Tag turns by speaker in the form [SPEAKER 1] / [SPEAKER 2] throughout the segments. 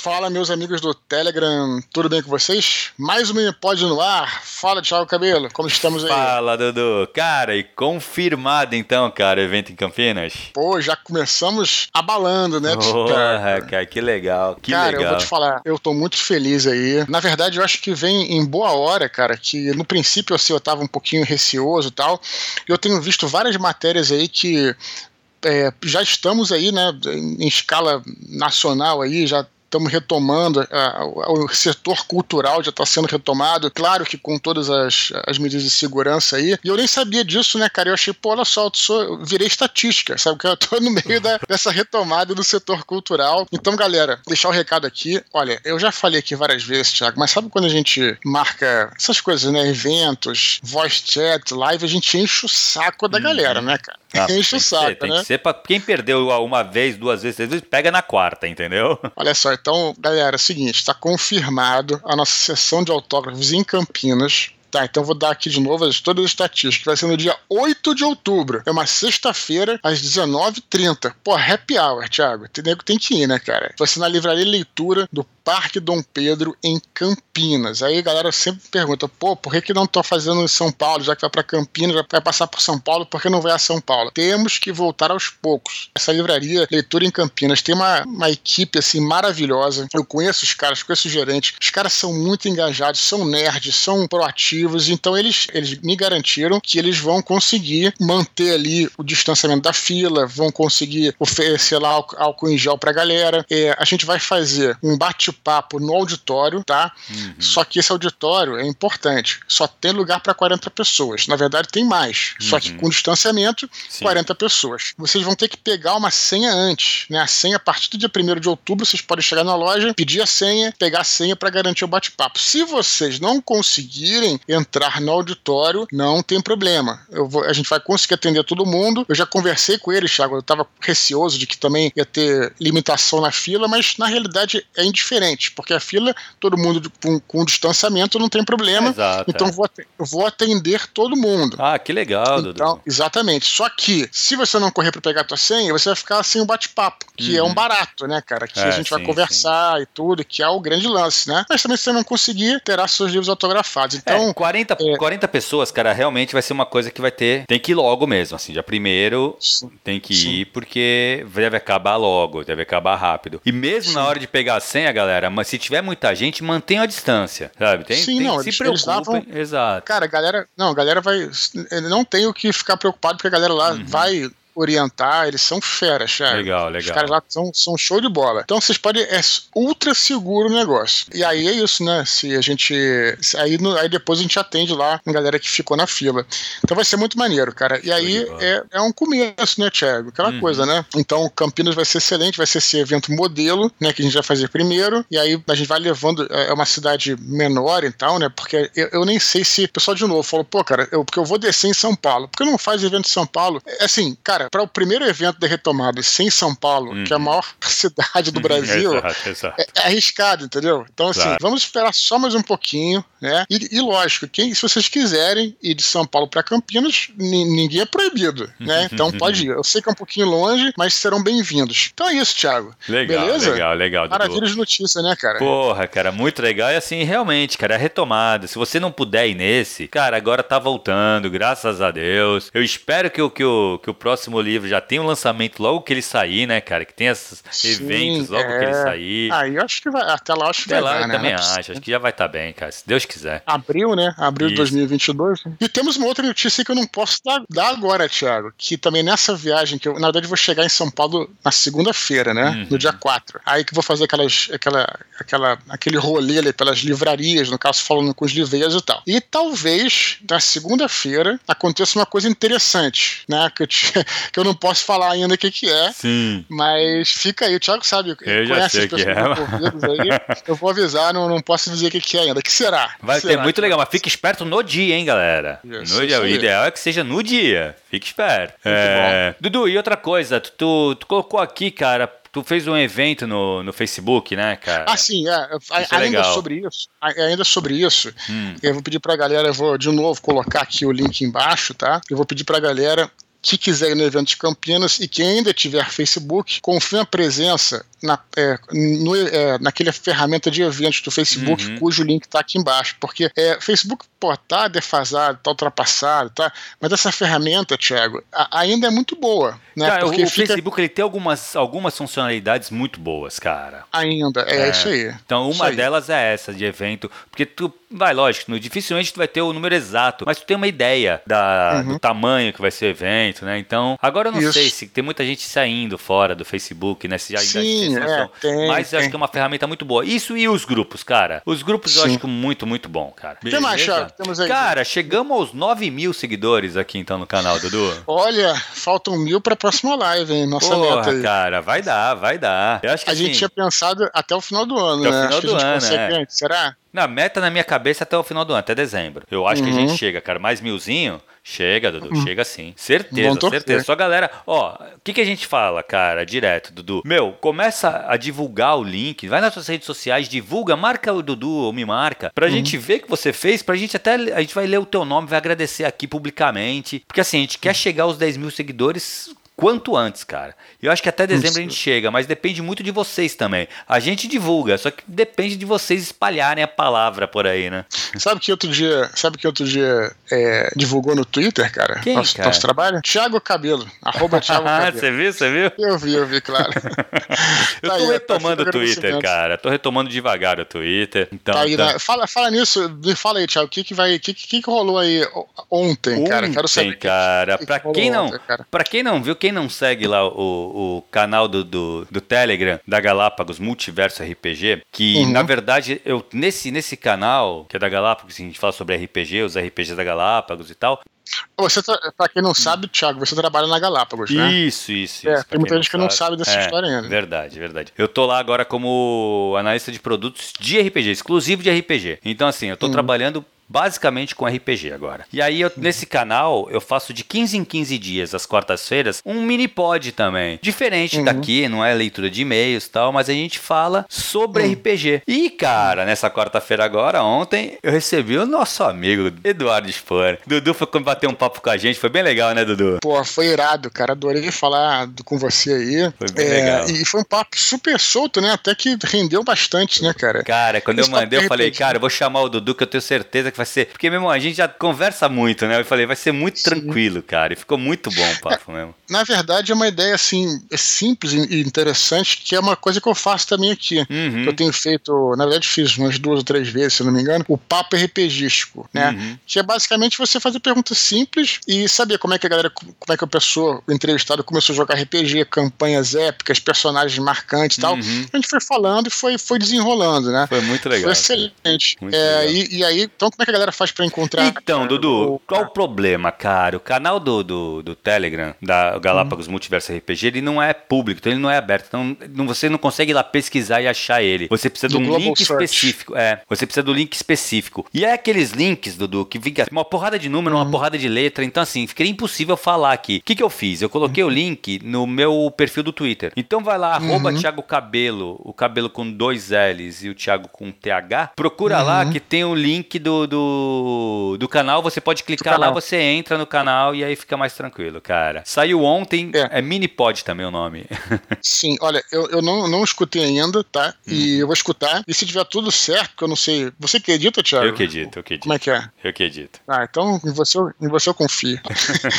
[SPEAKER 1] Fala, meus amigos do Telegram, tudo bem com vocês? Mais um Minipod no ar. Fala, Thiago Cabelo, como estamos aí?
[SPEAKER 2] Fala, Dudu. Cara, e confirmado então, cara, o evento em Campinas?
[SPEAKER 1] Pô, já começamos abalando, né?
[SPEAKER 2] Porra, cara, que legal, que
[SPEAKER 1] cara,
[SPEAKER 2] legal.
[SPEAKER 1] eu vou te falar, eu tô muito feliz aí. Na verdade, eu acho que vem em boa hora, cara, que no princípio assim, eu tava um pouquinho receoso e tal, eu tenho visto várias matérias aí que é, já estamos aí, né, em escala nacional aí, já estamos retomando, a, o setor cultural já está sendo retomado, claro que com todas as, as medidas de segurança aí, e eu nem sabia disso, né, cara, eu achei, pô, olha só, eu, sou, eu virei estatística, sabe, que eu tô no meio da, dessa retomada do setor cultural, então, galera, deixar o recado aqui, olha, eu já falei aqui várias vezes, Thiago, mas sabe quando a gente marca essas coisas, né, eventos, voice chat, live, a gente enche o saco da galera, né, cara?
[SPEAKER 2] Ah,
[SPEAKER 1] enche o saco,
[SPEAKER 2] ser, tem
[SPEAKER 1] né?
[SPEAKER 2] que ser pra quem perdeu uma vez, duas vezes, três vezes, pega na quarta, entendeu?
[SPEAKER 1] Olha só, então, galera, é o seguinte, está confirmado a nossa sessão de autógrafos em Campinas. Tá, então vou dar aqui de novo as, todas as estatísticas. Vai ser no dia 8 de outubro. É uma sexta-feira, às 19h30. Pô, happy hour, Thiago. Tem, tem que ir, né, cara? Vai ser na livraria Leitura do Parque Dom Pedro, em Campinas. Aí a galera sempre pergunta, pô, por que, que não tô fazendo em São Paulo, já que vai para Campinas, já vai passar por São Paulo, por que não vai a São Paulo? Temos que voltar aos poucos. Essa livraria Leitura em Campinas tem uma, uma equipe, assim, maravilhosa. Eu conheço os caras, conheço os gerentes. Os caras são muito engajados, são nerds, são proativos, então eles, eles me garantiram que eles vão conseguir manter ali o distanciamento da fila, vão conseguir oferecer lá álcool em gel pra galera. É, a gente vai fazer um bate-papo no auditório, tá? Uhum. Só que esse auditório é importante. Só tem lugar para 40 pessoas. Na verdade, tem mais. Uhum. Só que com distanciamento, Sim. 40 pessoas. Vocês vão ter que pegar uma senha antes, né? A senha, a partir do dia 1 de outubro, vocês podem chegar na loja, pedir a senha, pegar a senha para garantir o bate-papo. Se vocês não conseguirem entrar no auditório, não tem problema. Vou, a gente vai conseguir atender todo mundo. Eu já conversei com eles, Thiago. Eu estava receoso de que também ia ter limitação na fila, mas na realidade é indiferente, porque a fila, todo mundo com, com distanciamento não tem problema.
[SPEAKER 2] Exato,
[SPEAKER 1] então
[SPEAKER 2] é.
[SPEAKER 1] vou, vou atender todo mundo.
[SPEAKER 2] Ah, que legal,
[SPEAKER 1] então,
[SPEAKER 2] Dudu.
[SPEAKER 1] Exatamente. Só que, se você não correr para pegar a tua senha, você vai ficar sem o bate-papo, que uhum. é um barato, né, cara? Que
[SPEAKER 2] é,
[SPEAKER 1] a gente
[SPEAKER 2] sim,
[SPEAKER 1] vai conversar
[SPEAKER 2] sim.
[SPEAKER 1] e tudo, que é o grande lance, né? Mas também se você não conseguir, terá seus livros autografados. Então,
[SPEAKER 2] é, 40, é... 40 pessoas, cara, realmente vai ser uma coisa que vai ter. Tem que ir logo mesmo, assim. Já primeiro sim, tem que ir, porque deve acabar logo, deve acabar rápido. E mesmo na hora de pegar a senha, galera, mas se tiver muita gente, mantenha a distância, sabe? Tem,
[SPEAKER 1] Sim,
[SPEAKER 2] tem
[SPEAKER 1] não,
[SPEAKER 2] que se
[SPEAKER 1] eles,
[SPEAKER 2] preocupem.
[SPEAKER 1] eles davam,
[SPEAKER 2] Exato.
[SPEAKER 1] Cara, a galera. Não, a galera vai. Não tem o que ficar preocupado, porque a galera lá
[SPEAKER 2] Uhum.
[SPEAKER 1] vai orientar, eles são feras, cara.
[SPEAKER 2] Legal,
[SPEAKER 1] Os
[SPEAKER 2] legal.
[SPEAKER 1] caras lá são, são show de bola. Então vocês podem. É ultra seguro o negócio. E aí é isso, né? Se a gente. se- Aí, no- aí depois a gente atende lá a galera que ficou na fila. Então vai ser muito maneiro, cara. E aí é, é um começo, né, Thiago? Aquela
[SPEAKER 2] Uhum.
[SPEAKER 1] coisa, né? Então Campinas vai ser excelente, vai ser esse evento modelo, né? Que a gente vai fazer primeiro. E aí a gente vai levando. É uma cidade menor e tal, né? Porque eu, eu nem sei se. O pessoal de novo falou, pô, cara, eu, porque eu vou descer em São Paulo. Por que não faz evento em São Paulo? É, Assim, cara, para o primeiro evento da retomada sem São Paulo, que é a
[SPEAKER 2] Uhum.
[SPEAKER 1] maior cidade do Brasil,
[SPEAKER 2] Exato, exato.
[SPEAKER 1] é, é arriscado, entendeu? Então, assim, vamos esperar só mais um pouquinho, né? E, e lógico, quem, se vocês quiserem ir de São Paulo para Campinas, ni- ninguém é proibido, né? Então pode ir. Eu sei que é um pouquinho longe, mas serão bem-vindos. Então é isso, Thiago.
[SPEAKER 2] Legal,
[SPEAKER 1] Beleza?
[SPEAKER 2] legal, legal.
[SPEAKER 1] Maravilha de notícia, né, cara?
[SPEAKER 2] Porra, cara, muito legal. E assim, realmente, cara, é retomada. Se você não puder ir nesse, cara, agora tá voltando, graças a Deus. Eu espero que o, que o, que o próximo livro já tenha um lançamento logo que ele sair, né, cara? Que tenha esses
[SPEAKER 1] Sim,
[SPEAKER 2] eventos logo que ele
[SPEAKER 1] é.
[SPEAKER 2] sair.
[SPEAKER 1] Aí eu acho que vai. Até lá acho que
[SPEAKER 2] Até
[SPEAKER 1] vai
[SPEAKER 2] lá
[SPEAKER 1] dar,
[SPEAKER 2] eu
[SPEAKER 1] né?
[SPEAKER 2] também
[SPEAKER 1] é
[SPEAKER 2] acho. Acho que já vai estar bem, cara, se Deus quiser.
[SPEAKER 1] Abril, né? Abril de
[SPEAKER 2] Isso.
[SPEAKER 1] 2022. E temos uma outra notícia que eu não posso dar, dar agora, Thiago. Que também nessa viagem, que eu, na verdade, vou chegar em São Paulo na segunda-feira, né?
[SPEAKER 2] Uhum.
[SPEAKER 1] No dia 4. Aí que vou fazer aquelas, aquela, aquela, aquele rolê ali pelas livrarias, no caso, falando com os livreiros e tal. E talvez, na segunda-feira, aconteça uma coisa interessante, né? Que eu, que eu não posso falar ainda o que, que é.
[SPEAKER 2] Sim.
[SPEAKER 1] Mas fica aí, o Thiago sabe,
[SPEAKER 2] Eu já
[SPEAKER 1] conhece
[SPEAKER 2] sei
[SPEAKER 1] as pessoas
[SPEAKER 2] é.
[SPEAKER 1] envolvidas aí. Eu vou avisar, não, não posso dizer o que, que é ainda. O que será?
[SPEAKER 2] Vai
[SPEAKER 1] Que
[SPEAKER 2] ser
[SPEAKER 1] será?
[SPEAKER 2] muito legal, mas fique esperto no dia, hein, galera.
[SPEAKER 1] Isso,
[SPEAKER 2] no dia. O ideal é que seja no dia. Fique esperto. É, Dudu, e outra coisa, tu, tu, tu colocou aqui, cara, tu fez um evento no, no Facebook, né, cara?
[SPEAKER 1] Ah, sim, é.
[SPEAKER 2] Isso é
[SPEAKER 1] ainda
[SPEAKER 2] legal.
[SPEAKER 1] sobre isso, ainda sobre isso,
[SPEAKER 2] Hum.
[SPEAKER 1] eu vou pedir pra galera, eu vou de novo colocar aqui o link embaixo, tá? Eu vou pedir pra galera que quiser ir no evento de Campinas e que ainda tiver Facebook, confirme a presença na, é, no, é, naquela ferramenta de eventos do Facebook, uhum. cujo link está aqui embaixo. Porque é, Facebook pô, tá defasado, tá ultrapassado, tá? Mas essa ferramenta, Thiago, a, ainda é muito boa. Né?
[SPEAKER 2] Cara, porque o, fica... Facebook ele tem algumas, algumas funcionalidades muito boas, cara.
[SPEAKER 1] Ainda, é, é isso aí.
[SPEAKER 2] Então, uma
[SPEAKER 1] aí.
[SPEAKER 2] delas é essa de evento, porque tu vai, lógico, dificilmente tu vai ter o número exato, mas tu tem uma ideia da, uhum. do tamanho que vai ser o evento, né? Então, agora eu não isso. sei se tem muita gente saindo fora do Facebook, né? Se já,
[SPEAKER 1] Sim, é, tem,
[SPEAKER 2] mas eu acho que é uma ferramenta muito boa. Isso e os grupos, cara. Os grupos Sim. eu acho muito, muito bom, cara.
[SPEAKER 1] O que mais?
[SPEAKER 2] Temos aí. Cara, chegamos aos 9 mil seguidores aqui então no canal, Dudu.
[SPEAKER 1] Olha, faltam mil pra próxima live, hein? Nossa Porra, meta aí.
[SPEAKER 2] cara, vai dar, vai dar.
[SPEAKER 1] Eu acho que a assim, gente tinha pensado até o final do ano, até né?
[SPEAKER 2] O final
[SPEAKER 1] acho
[SPEAKER 2] do ano, é.
[SPEAKER 1] Será?
[SPEAKER 2] Na meta na minha cabeça até o final do ano, até dezembro. Eu acho uhum. que a gente uhum. chega, cara, mais milzinho. Chega, Dudu, uhum. chega sim. Certeza, certeza. Só galera, ó, o que, que a gente fala, cara, direto, Dudu? Meu, começa a divulgar o link, vai nas suas redes sociais, divulga, marca o Dudu ou me marca, pra uhum. gente ver que você fez, pra gente até, a gente vai ler o teu nome, vai agradecer aqui publicamente. Porque assim, a gente quer chegar aos 10 mil seguidores quanto antes, cara. Eu acho que até dezembro Isso. a gente chega, mas depende muito de vocês também. A gente divulga, só que depende de vocês espalharem a palavra por aí, né?
[SPEAKER 1] Sabe que outro dia, sabe que outro dia é, divulgou no Twitter, cara?
[SPEAKER 2] Quem,
[SPEAKER 1] nosso,
[SPEAKER 2] cara?
[SPEAKER 1] nosso trabalho? Thiago Cabelo, arroba Thiago Cabelo.
[SPEAKER 2] Você viu, você viu?
[SPEAKER 1] Eu vi, eu vi, claro.
[SPEAKER 2] eu tá tô aí, retomando o Twitter, cara. Tô retomando devagar o Twitter. Então,
[SPEAKER 1] tá aí,
[SPEAKER 2] então...
[SPEAKER 1] Né? Fala, fala nisso, me fala aí, Thiago, o que que vai, que, que que rolou aí ontem,
[SPEAKER 2] ontem
[SPEAKER 1] cara?
[SPEAKER 2] Quero saber. cara, que, que pra quem não, ontem, pra quem não viu, quem não segue lá o, o canal do, do, do, Telegram da Galápagos Multiverso RPG, que uhum. na verdade eu nesse, nesse canal, que é da Galápagos, a gente fala sobre RPG, os RPGs da Galápagos e tal.
[SPEAKER 1] Você, pra quem não sabe, Thiago, você trabalha na Galápagos, né?
[SPEAKER 2] Isso, isso.
[SPEAKER 1] É,
[SPEAKER 2] isso
[SPEAKER 1] tem muita gente que não sabe dessa
[SPEAKER 2] é,
[SPEAKER 1] história ainda.
[SPEAKER 2] Verdade, verdade. Eu tô lá agora como analista de produtos de RPG, exclusivo de RPG. Então, assim, eu tô uhum. trabalhando basicamente com RPG agora. E aí, eu, nesse canal, eu faço de 15 em 15 dias, às quartas-feiras, um mini pod também. Diferente uhum. daqui, não é leitura de e-mails e tal, mas a gente fala sobre uhum. RPG. E, cara, nessa quarta-feira agora, ontem, eu recebi o nosso amigo Eduardo Spor. Dudu foi bater um papo com a gente, foi bem legal, né, Dudu?
[SPEAKER 1] Pô, foi irado, cara. Adorei falar com você aí.
[SPEAKER 2] Foi bem é, legal.
[SPEAKER 1] E foi um papo super solto, né? Até que rendeu bastante, né, cara?
[SPEAKER 2] Cara, quando Esse eu mandei, eu falei, cara, eu vou chamar o Dudu, que eu tenho certeza que vai ser. Porque, meu irmão, a gente já conversa muito, né? Eu falei, vai ser muito Sim. tranquilo, cara. E ficou muito bom o papo mesmo.
[SPEAKER 1] Na verdade, é uma ideia, assim, é simples e interessante, que é uma coisa que eu faço também aqui.
[SPEAKER 2] Uhum.
[SPEAKER 1] eu tenho feito, na verdade, fiz umas duas ou três vezes, se não me engano, o papo RPGístico, né? Uhum. Que é basicamente você fazer perguntas simples e saber como é que a galera, como é que a pessoa, o entrevistado, começou a jogar RPG, campanhas épicas, personagens marcantes e tal.
[SPEAKER 2] Uhum.
[SPEAKER 1] A gente foi falando e foi, foi desenrolando, né?
[SPEAKER 2] Foi muito legal. Foi
[SPEAKER 1] excelente. É, e, e, aí, então, como é que a galera faz para encontrar.
[SPEAKER 2] Então, Dudu, o... qual o problema, cara? O canal do, do, do Telegram, da Galápagos hum. Multiverso RPG, ele não é público, então ele não é aberto. Então não, você não consegue ir lá pesquisar e achar ele. Você precisa do de um Global link Search. específico. É, você precisa do link específico. E é aqueles links, Dudu, que fica uma porrada de número, uma uhum. porrada de letra. Então, assim, ficaria impossível falar aqui. O que, que eu fiz? Eu coloquei uhum. o link no meu perfil do Twitter. Então vai lá, arroba uhum. Thiago Cabelo, o cabelo com dois L's e o Thiago com TH. Procura lá uhum. que tem o link do, do, do canal, você pode clicar lá, você entra no canal e aí fica mais tranquilo, cara. Saiu ontem, é, é mini pod também o nome.
[SPEAKER 1] Sim, olha, eu, eu não, não escutei ainda, tá? Hum. E eu vou escutar. E se tiver tudo certo, que eu não sei. Você acredita, Thiago?
[SPEAKER 2] Eu acredito, eu acredito.
[SPEAKER 1] Como é que é?
[SPEAKER 2] Eu acredito.
[SPEAKER 1] Ah, então em você, em você eu confio.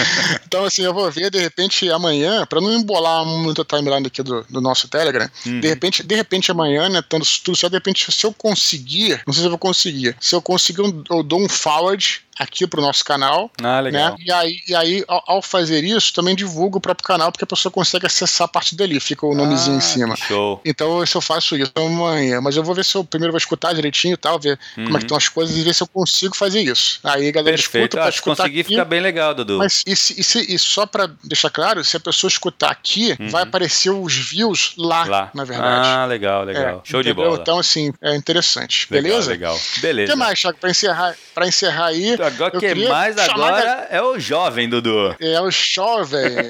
[SPEAKER 1] então, assim, eu vou ver de repente amanhã, pra não embolar muito a timeline aqui do, do nosso Telegram, uhum. de repente, de repente amanhã, né, tendo tudo certo, de repente, se eu conseguir, não sei se eu vou conseguir, se eu conseguir, eu dou um forward aqui para o nosso canal.
[SPEAKER 2] Ah, legal.
[SPEAKER 1] Né? E aí, e aí ao, ao, fazer isso, também divulgo o próprio canal, porque a pessoa consegue acessar a parte dali, fica o nomezinho ah, em cima.
[SPEAKER 2] Show.
[SPEAKER 1] Então, se eu faço isso amanhã, mas eu vou ver se eu primeiro vou escutar direitinho e tal, ver uhum. como é que uhum. estão as coisas e ver se eu consigo fazer isso. Aí, galera,
[SPEAKER 2] Perfeito.
[SPEAKER 1] escuta,
[SPEAKER 2] ah, escutar conseguir fica bem legal, Dudu.
[SPEAKER 1] Mas e, se, e, se, e só para deixar claro, se a pessoa escutar aqui, uhum. vai aparecer os views lá, lá, na verdade.
[SPEAKER 2] Ah, legal, legal. É, Show entendeu? de bola.
[SPEAKER 1] Então, assim, é interessante.
[SPEAKER 2] Legal,
[SPEAKER 1] Beleza?
[SPEAKER 2] Legal. Beleza.
[SPEAKER 1] O que mais, Thiago, para encerrar, pra encerrar aí?
[SPEAKER 2] Agora que mais agora é o jovem, Dudu.
[SPEAKER 1] É o jovem.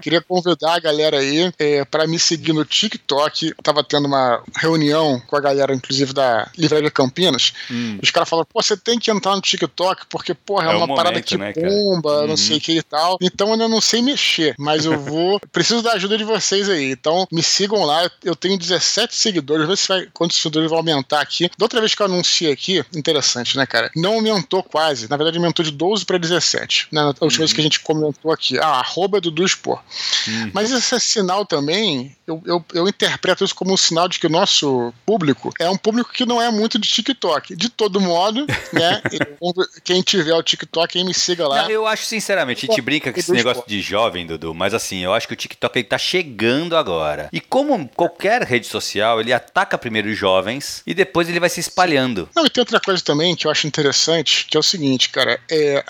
[SPEAKER 1] queria convidar a galera aí é, para me seguir no TikTok. tava tendo uma reunião com a galera, inclusive, da Livraria Campinas. Hum. Os caras falaram, pô, você tem que entrar no TikTok, porque, porra, é, é uma momento, parada que né, bomba, uhum. não sei o que e tal. Então eu ainda não sei mexer, mas eu vou. preciso da ajuda de vocês aí. Então me sigam lá. Eu tenho 17 seguidores. Vê se vai, quantos seguidores vão aumentar aqui. Da outra vez que eu anunciei aqui, interessante, né, cara? Não aumentou quase. Na verdade, aumentou de 12 para 17. Né? A última uhum. vez que a gente comentou aqui. Ah, arroba Dudu Expor. Uhum. Mas esse é sinal também, eu, eu, eu interpreto isso como um sinal de que o nosso público é um público que não é muito de TikTok. De todo modo, né? quem tiver o TikTok, quem me siga lá.
[SPEAKER 2] Não, eu acho, sinceramente, a gente brinca com esse negócio de jovem, Dudu, mas assim, eu acho que o TikTok ele tá chegando agora. E como qualquer rede social, ele ataca primeiro os jovens e depois ele vai se espalhando.
[SPEAKER 1] Não, e tem outra coisa também que eu acho interessante, que é o seguinte, cara, é,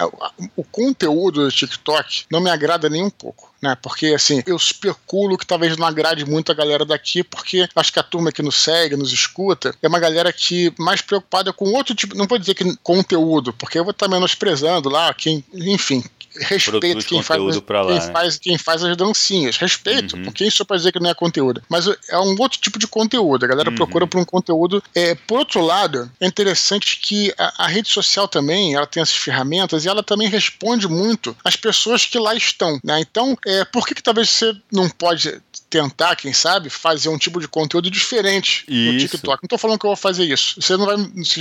[SPEAKER 1] o conteúdo do TikTok não me agrada nem um pouco né? Porque, assim, eu especulo que talvez não agrade muito a galera daqui, porque acho que a turma que nos segue, nos escuta, é uma galera que mais preocupada com outro tipo, não vou dizer que conteúdo, porque eu vou estar menosprezando lá quem, enfim, respeito quem, faz, lá, quem, né? faz, quem faz as dancinhas. Respeito, uhum. porque isso é pra dizer que não é conteúdo. Mas é um outro tipo de conteúdo. A galera uhum. procura por um conteúdo. É, por outro lado, é interessante que a, a, rede social também ela tem essas ferramentas e ela também responde muito às pessoas que lá estão. Né? Então, é, por que, que talvez você não pode tentar, quem sabe, fazer um tipo de conteúdo diferente isso. no TikTok. Não tô falando que eu vou fazer isso. Você não vai,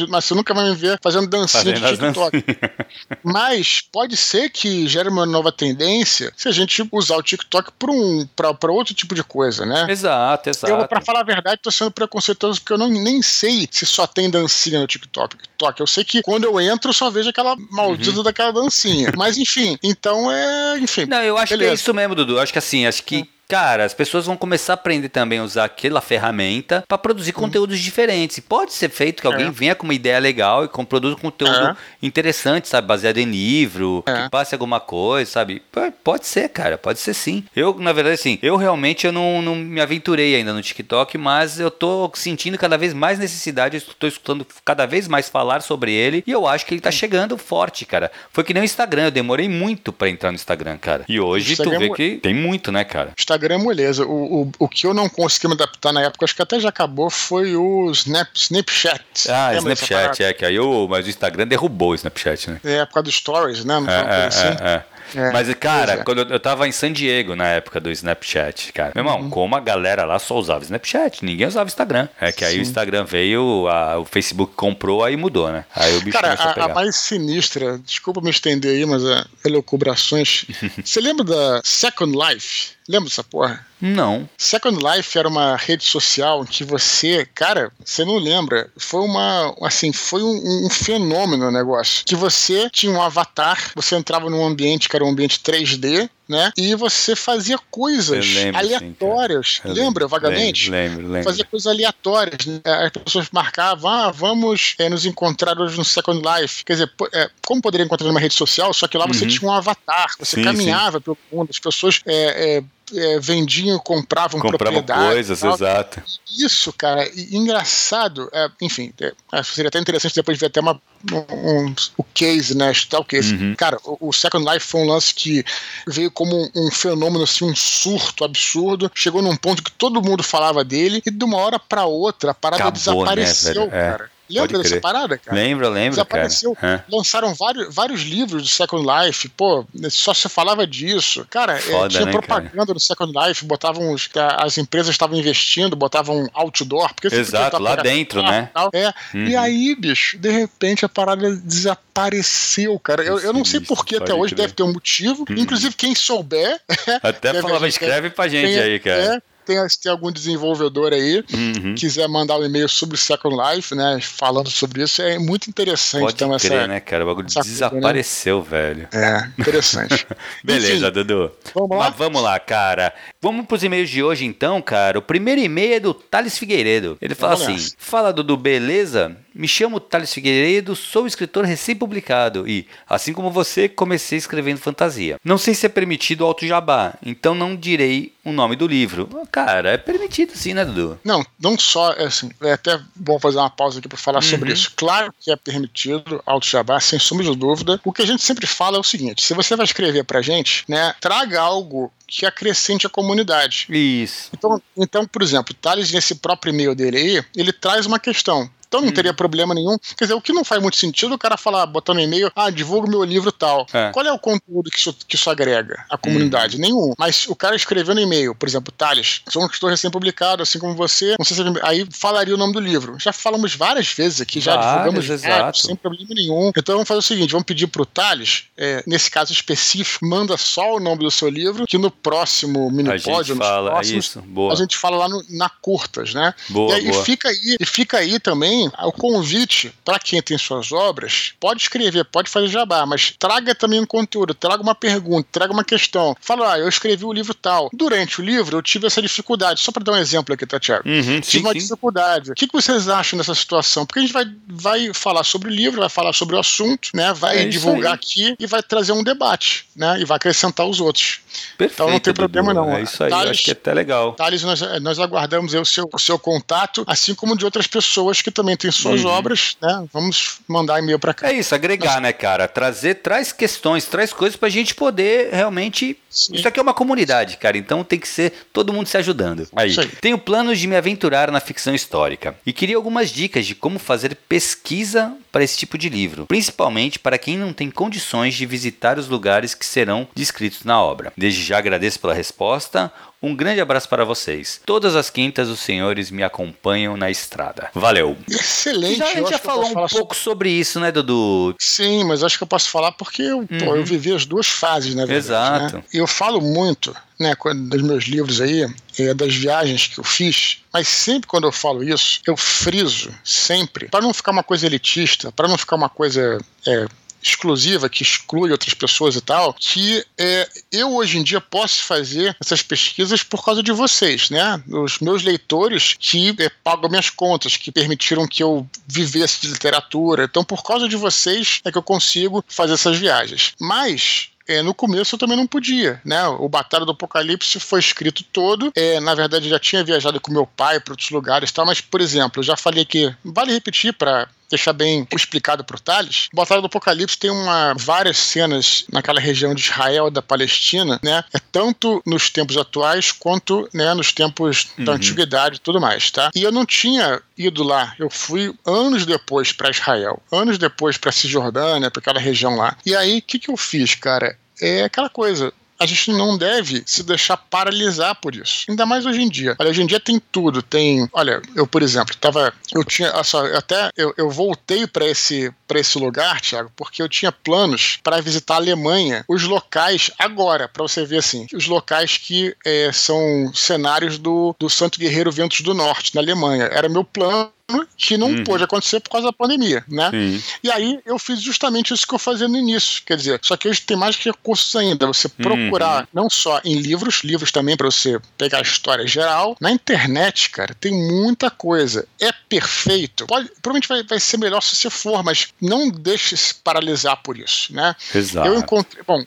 [SPEAKER 1] mas você nunca vai me ver fazendo dancinha fazendo de TikTok. mas pode ser que gere uma nova tendência se a gente usar o TikTok para um, para outro tipo de coisa, né?
[SPEAKER 2] Exato, exato.
[SPEAKER 1] Eu, para falar a verdade, tô sendo preconceituoso porque eu não, nem sei se só tem dancinha no TikTok. Eu sei que quando eu entro, eu só vejo aquela maldita uhum. daquela dancinha. Mas enfim, então é. Enfim.
[SPEAKER 2] Não, eu acho beleza. que é isso mesmo, Dudu. Acho que assim, acho que cara, as pessoas vão começar a aprender também a usar aquela ferramenta para produzir uhum. conteúdos diferentes. E pode ser feito que alguém é. venha com uma ideia legal e com, produza conteúdo é. interessante, sabe? Baseado em livro, é. que passe alguma coisa, sabe? Pode ser, cara, pode ser sim. Eu, na verdade, assim, eu realmente eu não, não me aventurei ainda no TikTok, mas eu tô sentindo cada vez mais necessidade, eu tô escutando cada vez mais falar sobre ele e eu acho que ele tá chegando forte, cara. Foi que nem o Instagram, eu demorei muito para entrar no Instagram, cara. E hoje tu vê que tem muito, né, cara?
[SPEAKER 1] Instagram Instagram é moleza. O, o, o que eu não consegui me adaptar na época, acho que até já acabou, foi o Snap, Snapchat.
[SPEAKER 2] Ah, Lembra Snapchat, é, que aí o, mas o Instagram derrubou o Snapchat, né?
[SPEAKER 1] É, por causa do Stories, né? Não
[SPEAKER 2] é, é, assim. é, é. É, Mas, cara, é. quando eu, tava em San Diego na época do Snapchat, cara, meu irmão, uhum. como a galera lá só usava Snapchat, ninguém usava Instagram. É que Sim. aí o Instagram veio, a, o Facebook comprou, aí mudou, né? Aí o bicho
[SPEAKER 1] cara, a, a, a, mais sinistra, desculpa me estender aí, mas é elucubrações. Você lembra da Second Life? Lembra dessa porra?
[SPEAKER 2] Não.
[SPEAKER 1] Second Life era uma rede social que você, cara, você não lembra. Foi uma, assim, foi um, um fenômeno o negócio. Que você tinha um avatar, você entrava num ambiente que era um ambiente 3D, né? E você fazia coisas lembro, aleatórias. Sim, Lembra vagamente?
[SPEAKER 2] Lembro, lembro,
[SPEAKER 1] Fazia coisas aleatórias. Né? As pessoas marcavam, ah, vamos é, nos encontrar hoje no Second Life. Quer dizer, é, como poderia encontrar numa rede social, só que lá você uhum. tinha um avatar, você sim, caminhava sim. pelo mundo, as pessoas é, é, vendiam, compravam, compravam
[SPEAKER 2] coisas, exato.
[SPEAKER 1] Isso, cara, engraçado, é, enfim, é, seria até interessante depois ver até uma, um, o case, né, o case. Uhum. Cara, o, o, Second Life foi um lance que veio como um, um, fenômeno, assim, um surto absurdo, chegou num ponto que todo mundo falava dele, e de uma hora para outra a parada Acabou, né, desapareceu, né, cara. Lembra dessa parada, cara?
[SPEAKER 2] Lembro, lembro, Desapareceu.
[SPEAKER 1] cara. Lançaram vários, vários livros do Second Life, pô, só se falava disso. Cara, é, Foda, é, tinha né, propaganda cara? do Second Life, botavam os, as empresas estavam investindo, botavam outdoor. Porque
[SPEAKER 2] Exato, lá dentro, né?
[SPEAKER 1] Tal, é. Uhum. E aí, bicho, de repente a parada desapareceu, cara. Eu, eu não sei porquê até hoje, crer. deve ter um motivo. Uhum. Inclusive, quem souber.
[SPEAKER 2] Até falava, escreve pra gente tem, aí, cara. É,
[SPEAKER 1] tem, se tem algum desenvolvedor aí uhum. quiser mandar um e-mail sobre Second Life, né, falando sobre isso, é muito interessante.
[SPEAKER 2] Pode então, crer, essa, né, cara? O bagulho desapareceu, coisa, né? velho.
[SPEAKER 1] É, interessante.
[SPEAKER 2] Beleza, Enfim, Dudu. Vamos lá? Mas vamos lá, cara. Vamos pros e-mails de hoje, então, cara. O primeiro e-mail é do Thales Figueiredo. Ele fala vamos assim: nessa. Fala, Dudu, beleza? Me chamo Thales Figueiredo, sou escritor recém-publicado e, assim como você, comecei escrevendo fantasia. Não sei se é permitido auto-jabá, então não direi o nome do livro. Cara, é permitido sim, né, Dudu?
[SPEAKER 1] Não, não só, é, assim, é até bom fazer uma pausa aqui para falar uhum. sobre isso. Claro que é permitido auto-jabá, sem sombra de dúvida. O que a gente sempre fala é o seguinte, se você vai escrever pra gente, né, traga algo que acrescente a comunidade.
[SPEAKER 2] Isso.
[SPEAKER 1] Então, então por exemplo, Thales, nesse próprio e-mail dele aí, ele traz uma questão. Então não hum. teria problema nenhum. Quer dizer, o que não faz muito sentido é o cara falar, botar no e-mail, ah, divulga meu livro tal. É. Qual é o conteúdo que isso, que isso agrega à comunidade? Hum. Nenhum. Mas o cara escreveu no e-mail, por exemplo, Thales, sou um escritor recém-publicado, assim como você, não sei se aí falaria o nome do livro. Já falamos várias vezes aqui, já várias, divulgamos
[SPEAKER 2] exato.
[SPEAKER 1] sem problema nenhum. Então vamos fazer o seguinte, vamos pedir pro Thales, é, nesse caso específico, manda só o nome do seu livro, que no próximo minipódio, nos
[SPEAKER 2] fala,
[SPEAKER 1] próximos,
[SPEAKER 2] isso, boa.
[SPEAKER 1] a gente fala lá no, na curtas, né?
[SPEAKER 2] Boa,
[SPEAKER 1] e, aí,
[SPEAKER 2] boa.
[SPEAKER 1] e fica aí, e fica aí também o convite para quem tem suas obras, pode escrever, pode fazer jabá, mas traga também um conteúdo, traga uma pergunta, traga uma questão. Fala, ah, eu escrevi o livro tal. Durante o livro, eu tive essa dificuldade. Só para dar um exemplo aqui, tá?
[SPEAKER 2] Uhum,
[SPEAKER 1] tive
[SPEAKER 2] sim,
[SPEAKER 1] uma
[SPEAKER 2] sim.
[SPEAKER 1] dificuldade. O que, que vocês acham dessa situação? Porque a gente vai, vai falar sobre o livro, vai falar sobre o assunto, né? Vai
[SPEAKER 2] É
[SPEAKER 1] divulgar aqui e vai trazer um debate, né? E vai acrescentar os outros.
[SPEAKER 2] Perfeito,
[SPEAKER 1] Então não tem
[SPEAKER 2] Dudu.
[SPEAKER 1] problema não.
[SPEAKER 2] É isso aí,
[SPEAKER 1] Thales-
[SPEAKER 2] acho que é até legal.
[SPEAKER 1] Thales, nós, nós aguardamos o seu, o seu contato, assim como de outras pessoas que também têm suas
[SPEAKER 2] Uhum.
[SPEAKER 1] obras, né? Vamos mandar e-mail para cá.
[SPEAKER 2] É isso, agregar, né, cara? Trazer, traz questões, traz coisas pra gente poder realmente.
[SPEAKER 1] Sim.
[SPEAKER 2] Isso aqui é uma comunidade, cara, então tem que ser todo mundo se ajudando. Aí,
[SPEAKER 1] Isso aí.
[SPEAKER 2] tenho planos de me aventurar na ficção histórica e queria algumas dicas de como fazer pesquisa para esse tipo de livro, principalmente para quem não tem condições de visitar os lugares que serão descritos na obra. Desde já agradeço pela resposta. Um grande abraço para vocês. Todas as quintas os senhores me acompanham na estrada. Valeu.
[SPEAKER 1] Excelente.
[SPEAKER 2] Já, a
[SPEAKER 1] eu
[SPEAKER 2] gente já falou um
[SPEAKER 1] falar
[SPEAKER 2] pouco sobre isso, né, Dudu?
[SPEAKER 1] Sim, mas acho que eu posso falar porque eu, pô,
[SPEAKER 2] Uhum.
[SPEAKER 1] eu vivi as duas fases, na verdade.
[SPEAKER 2] Exato.
[SPEAKER 1] Né? E eu falo muito, né, dos meus livros aí, é, das viagens que eu fiz, mas sempre quando eu falo isso, eu friso, sempre, para não ficar uma coisa elitista, para não ficar uma coisa. é, exclusiva que exclui outras pessoas e tal, que é, eu hoje em dia posso fazer essas pesquisas por causa de vocês, né? Os meus leitores que é, pagam minhas contas, que permitiram que eu vivesse de literatura. Então, por causa de vocês é que eu consigo fazer essas viagens. Mas é, no começo eu também não podia, né? O Batalha do Apocalipse foi escrito todo. É, na verdade, eu já tinha viajado com meu pai para outros lugares, tal, mas, por exemplo, eu já falei que vale repetir para deixar bem explicado para o Thales. O Batalha do Apocalipse tem uma, várias cenas naquela região de Israel da Palestina, né? É tanto nos tempos atuais quanto né, nos tempos da
[SPEAKER 2] Uhum.
[SPEAKER 1] antiguidade e tudo mais, tá? E eu não tinha ido lá. Eu fui anos depois para Israel, anos depois para Cisjordânia, para aquela região lá. E aí, o que, que eu fiz, cara? É aquela coisa a gente não deve se deixar paralisar por isso. Ainda mais hoje em dia. Olha, hoje em dia tem tudo. Tem. Olha, eu, por exemplo, tava. Eu tinha. só, até eu, eu voltei para esse, esse lugar, Thiago, porque eu tinha planos para visitar a Alemanha, os locais, agora, para você ver assim, os locais que é, são cenários do, do Santo Guerreiro Ventos do Norte, na Alemanha. Era meu plano que não
[SPEAKER 2] Uhum.
[SPEAKER 1] pôde acontecer por causa da pandemia, né?
[SPEAKER 2] Sim.
[SPEAKER 1] E aí eu fiz justamente isso que eu fazia no início. Quer dizer, só que hoje tem mais recursos ainda. Você procurar não só em livros, livros também para você pegar a história geral. Na internet, cara, tem muita coisa. É perfeito. Pode, provavelmente vai, vai ser melhor se você for, mas não deixe se paralisar por isso, né?
[SPEAKER 2] Exato.
[SPEAKER 1] Eu encontrei. Bom,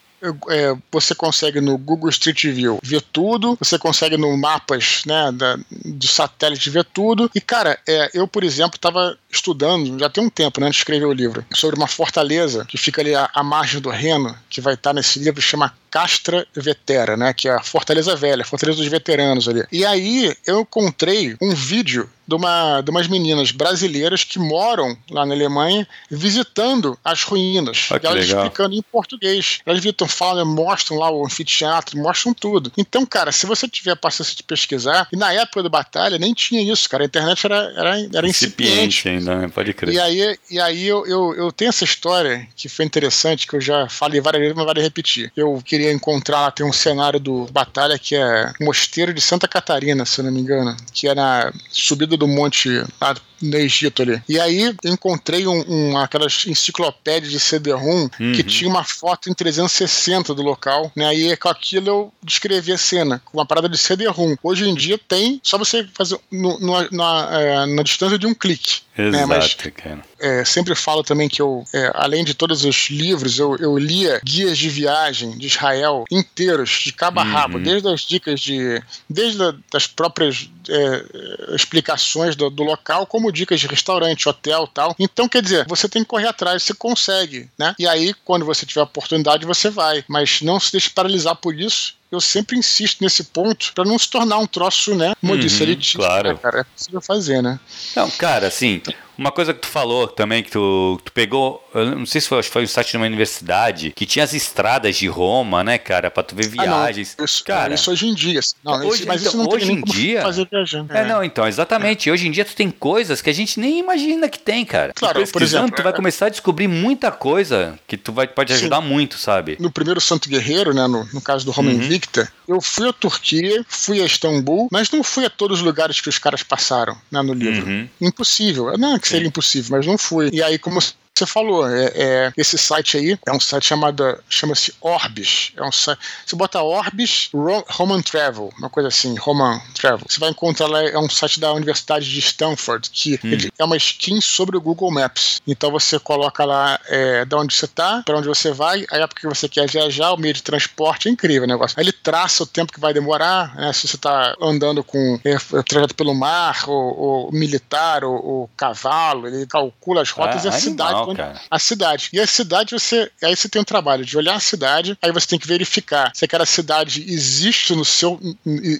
[SPEAKER 1] é, você consegue no Google Street View ver tudo, você consegue no mapas né, da, de satélite ver tudo. E, cara, é, eu, por exemplo, estava estudando, já tem um tempo, né, antes de escrever o livro, sobre uma fortaleza que fica ali à, à margem do Reno, que vai estar nesse livro, chama Castra Vetera, né, que é a Fortaleza Velha, a Fortaleza dos Veteranos ali. E aí eu encontrei um vídeo de, uma, de umas meninas brasileiras que moram lá na Alemanha visitando as ruínas.
[SPEAKER 2] Ah,
[SPEAKER 1] e elas
[SPEAKER 2] legal.
[SPEAKER 1] explicando em português. Elas visitam, falam, mostram lá o anfiteatro, mostram tudo. Então, cara, se você tiver a paciência de pesquisar, e na época do Batalha nem tinha isso, cara, a internet era, era, era incipiente.
[SPEAKER 2] Incipiente ainda, né? pode crer.
[SPEAKER 1] E aí, e aí eu, eu, eu tenho essa história que foi interessante, que eu já falei várias vezes, mas vale repetir. Eu queria encontrar lá, tem um cenário do Batalha que é Mosteiro de Santa Catarina, se eu não me engano, que é na subida do monte lá no Egito ali. E aí eu encontrei um, um, aquelas enciclopédias de CD-ROM que
[SPEAKER 2] Uhum.
[SPEAKER 1] tinha uma foto em 360 do local, né? Aí com aquilo eu descrevi a cena, com uma parada de CD-ROM. Hoje em dia tem, só você fazer no, no- na, é, na distância de um clique.
[SPEAKER 2] Exato, né? Mas, cara.
[SPEAKER 1] É, sempre falo também que eu, é, além de todos os livros, eu, eu lia guias de viagem de Israel inteiros, de cabo a rabo, uhum. desde as dicas de. desde a, das próprias é, explicações do, do, local, como dicas de restaurante, hotel tal. Então, quer dizer, você tem que correr atrás, você consegue, né? E aí, quando você tiver oportunidade, você vai. Mas não se deixe paralisar por isso eu sempre insisto nesse ponto para não se tornar um troço, né? Como eu disse,
[SPEAKER 2] Claro. Né,
[SPEAKER 1] cara? É possível fazer, né?
[SPEAKER 2] Não, cara, assim, uma coisa que tu falou também, que tu, tu pegou, eu não sei se foi, foi um site de uma universidade, que tinha as estradas de Roma, né, cara, pra tu ver viagens.
[SPEAKER 1] Ah, isso, cara, isso hoje em dia. Não, hoje, mas então, isso não
[SPEAKER 2] hoje tem em dia, fazer viajando. É, é, não, então, exatamente. É. Hoje em dia tu tem coisas que a gente nem imagina que tem, cara.
[SPEAKER 1] Claro, por exemplo.
[SPEAKER 2] Tu vai é- começar a descobrir muita coisa que tu vai, pode ajudar sim. muito, sabe?
[SPEAKER 1] No primeiro Santo Guerreiro, né, no, no caso do Roma uhum. Invicta, eu fui à Turquia, fui a Istambul, mas não fui a todos os lugares que os caras passaram, né, no livro. Uhum. Impossível. Não que seria impossível, mas não fui. E aí, como você falou, é, é, esse site aí é um site chamado, chama-se Orbis. É um site, você bota Orbis Roman Travel, uma coisa assim, Roman Travel. Você vai encontrar lá, é um site da Universidade de Stanford, que hum. é uma skin sobre o Google Maps. Então você coloca lá é, de onde você está, para onde você vai, a época que você quer viajar, o meio de transporte, é incrível o negócio. Aí ele traça o tempo que vai demorar, né, se você está andando com é, trajeto pelo mar, ou, ou militar, ou, ou, cavalo, ele calcula as rotas ah, e a cidade
[SPEAKER 2] cara.
[SPEAKER 1] A cidade. E a cidade, você. Aí você tem um trabalho de olhar a cidade, aí você tem que verificar se aquela cidade existe no seu.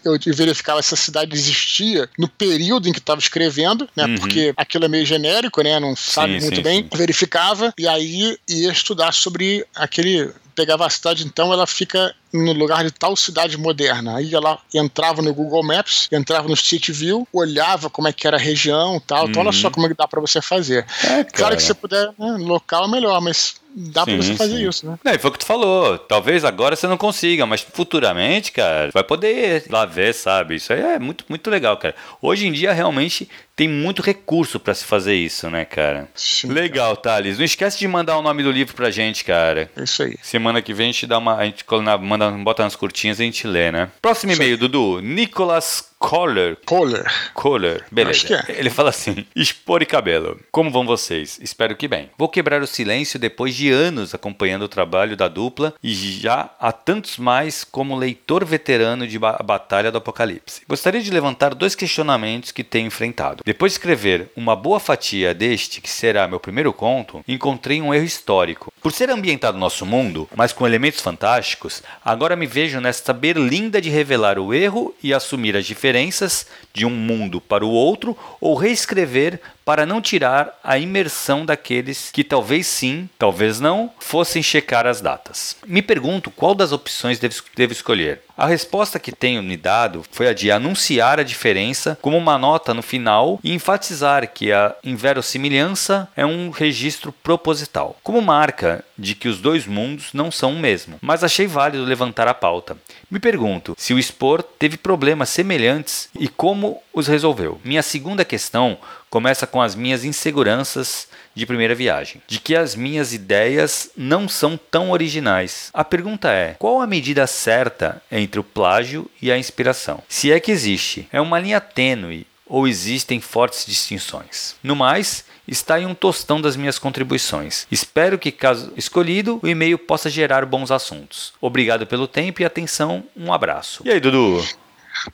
[SPEAKER 1] Eu verificava se a cidade existia no período em que estava escrevendo, né? Uhum. Porque aquilo é meio genérico, né? Não sabe sim, muito sim, bem. Sim. Verificava, e aí ia estudar sobre aquele pegava a cidade, então ela fica no lugar de tal cidade moderna. Aí ela entrava no Google Maps, entrava no Street View, olhava como é que era a região tal. Uhum. Então olha só uhum. como é que dá para você fazer. É, claro que você puder, né, local melhor, mas dá sim, pra você fazer sim. isso, né?
[SPEAKER 2] É, foi o que tu falou. Talvez agora você não consiga, mas futuramente, cara, vai poder lá ver, sabe? Isso aí é muito, muito legal, cara. Hoje em dia, realmente, tem muito recurso para se fazer isso, né, cara? Sim, legal, cara. Thales. Não esquece de mandar o nome do livro pra gente, cara.
[SPEAKER 1] É isso aí.
[SPEAKER 2] Semana que vem a gente dá uma. A gente manda, bota nas curtinhas e a gente lê, né? Próximo e-mail, Dudu. Nicolas Kohler.
[SPEAKER 1] Kohler.
[SPEAKER 2] Kohler, beleza. É. Ele fala assim: expor e cabelo. Como vão vocês? Espero que bem. Vou quebrar o silêncio depois de anos acompanhando o trabalho da dupla e já há tantos mais como leitor veterano de ba Batalha do Apocalipse. Gostaria de levantar dois questionamentos que tenho enfrentado. Depois de escrever uma boa fatia deste, que será meu primeiro conto, encontrei um erro histórico. Por ser ambientado no nosso mundo, mas com elementos fantásticos, agora me vejo nesta berlinda de revelar o erro e assumir as diferenças diferenças de um mundo para o outro ou reescrever para não tirar a imersão daqueles que talvez sim, talvez não, fossem checar as datas. Me pergunto qual das opções devo, devo escolher. A resposta que tenho me dado foi a de anunciar a diferença como uma nota no final e enfatizar que a inverossimilhança é um registro proposital, como marca de que os dois mundos não são o mesmo. Mas achei válido levantar a pauta. Me pergunto se o expor teve problemas semelhantes e como os resolveu. Minha segunda questão começa com as minhas inseguranças de primeira viagem, de que as minhas ideias não são tão originais. A pergunta é: qual a medida certa entre o plágio e a inspiração? Se é que existe, é uma linha tênue ou existem fortes distinções? No mais, está em um tostão das minhas contribuições. Espero que, caso escolhido, o e-mail possa gerar bons assuntos. Obrigado pelo tempo e atenção. Um abraço. E aí, Dudu?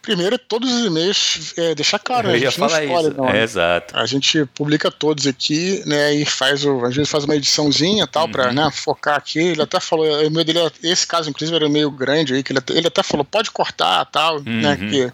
[SPEAKER 1] Primeiro, todos os e-mails, é, deixar claro,
[SPEAKER 2] né? a gente não escolhe, não, né? é, exato.
[SPEAKER 1] A gente publica todos aqui, né? E faz o, às vezes faz uma ediçãozinha tal, uhum. para né, focar aqui. Ele até falou, o e-mail dele, esse caso, inclusive, era meio grande aí, que ele, ele até falou, pode cortar tal, né, uhum. né? Que,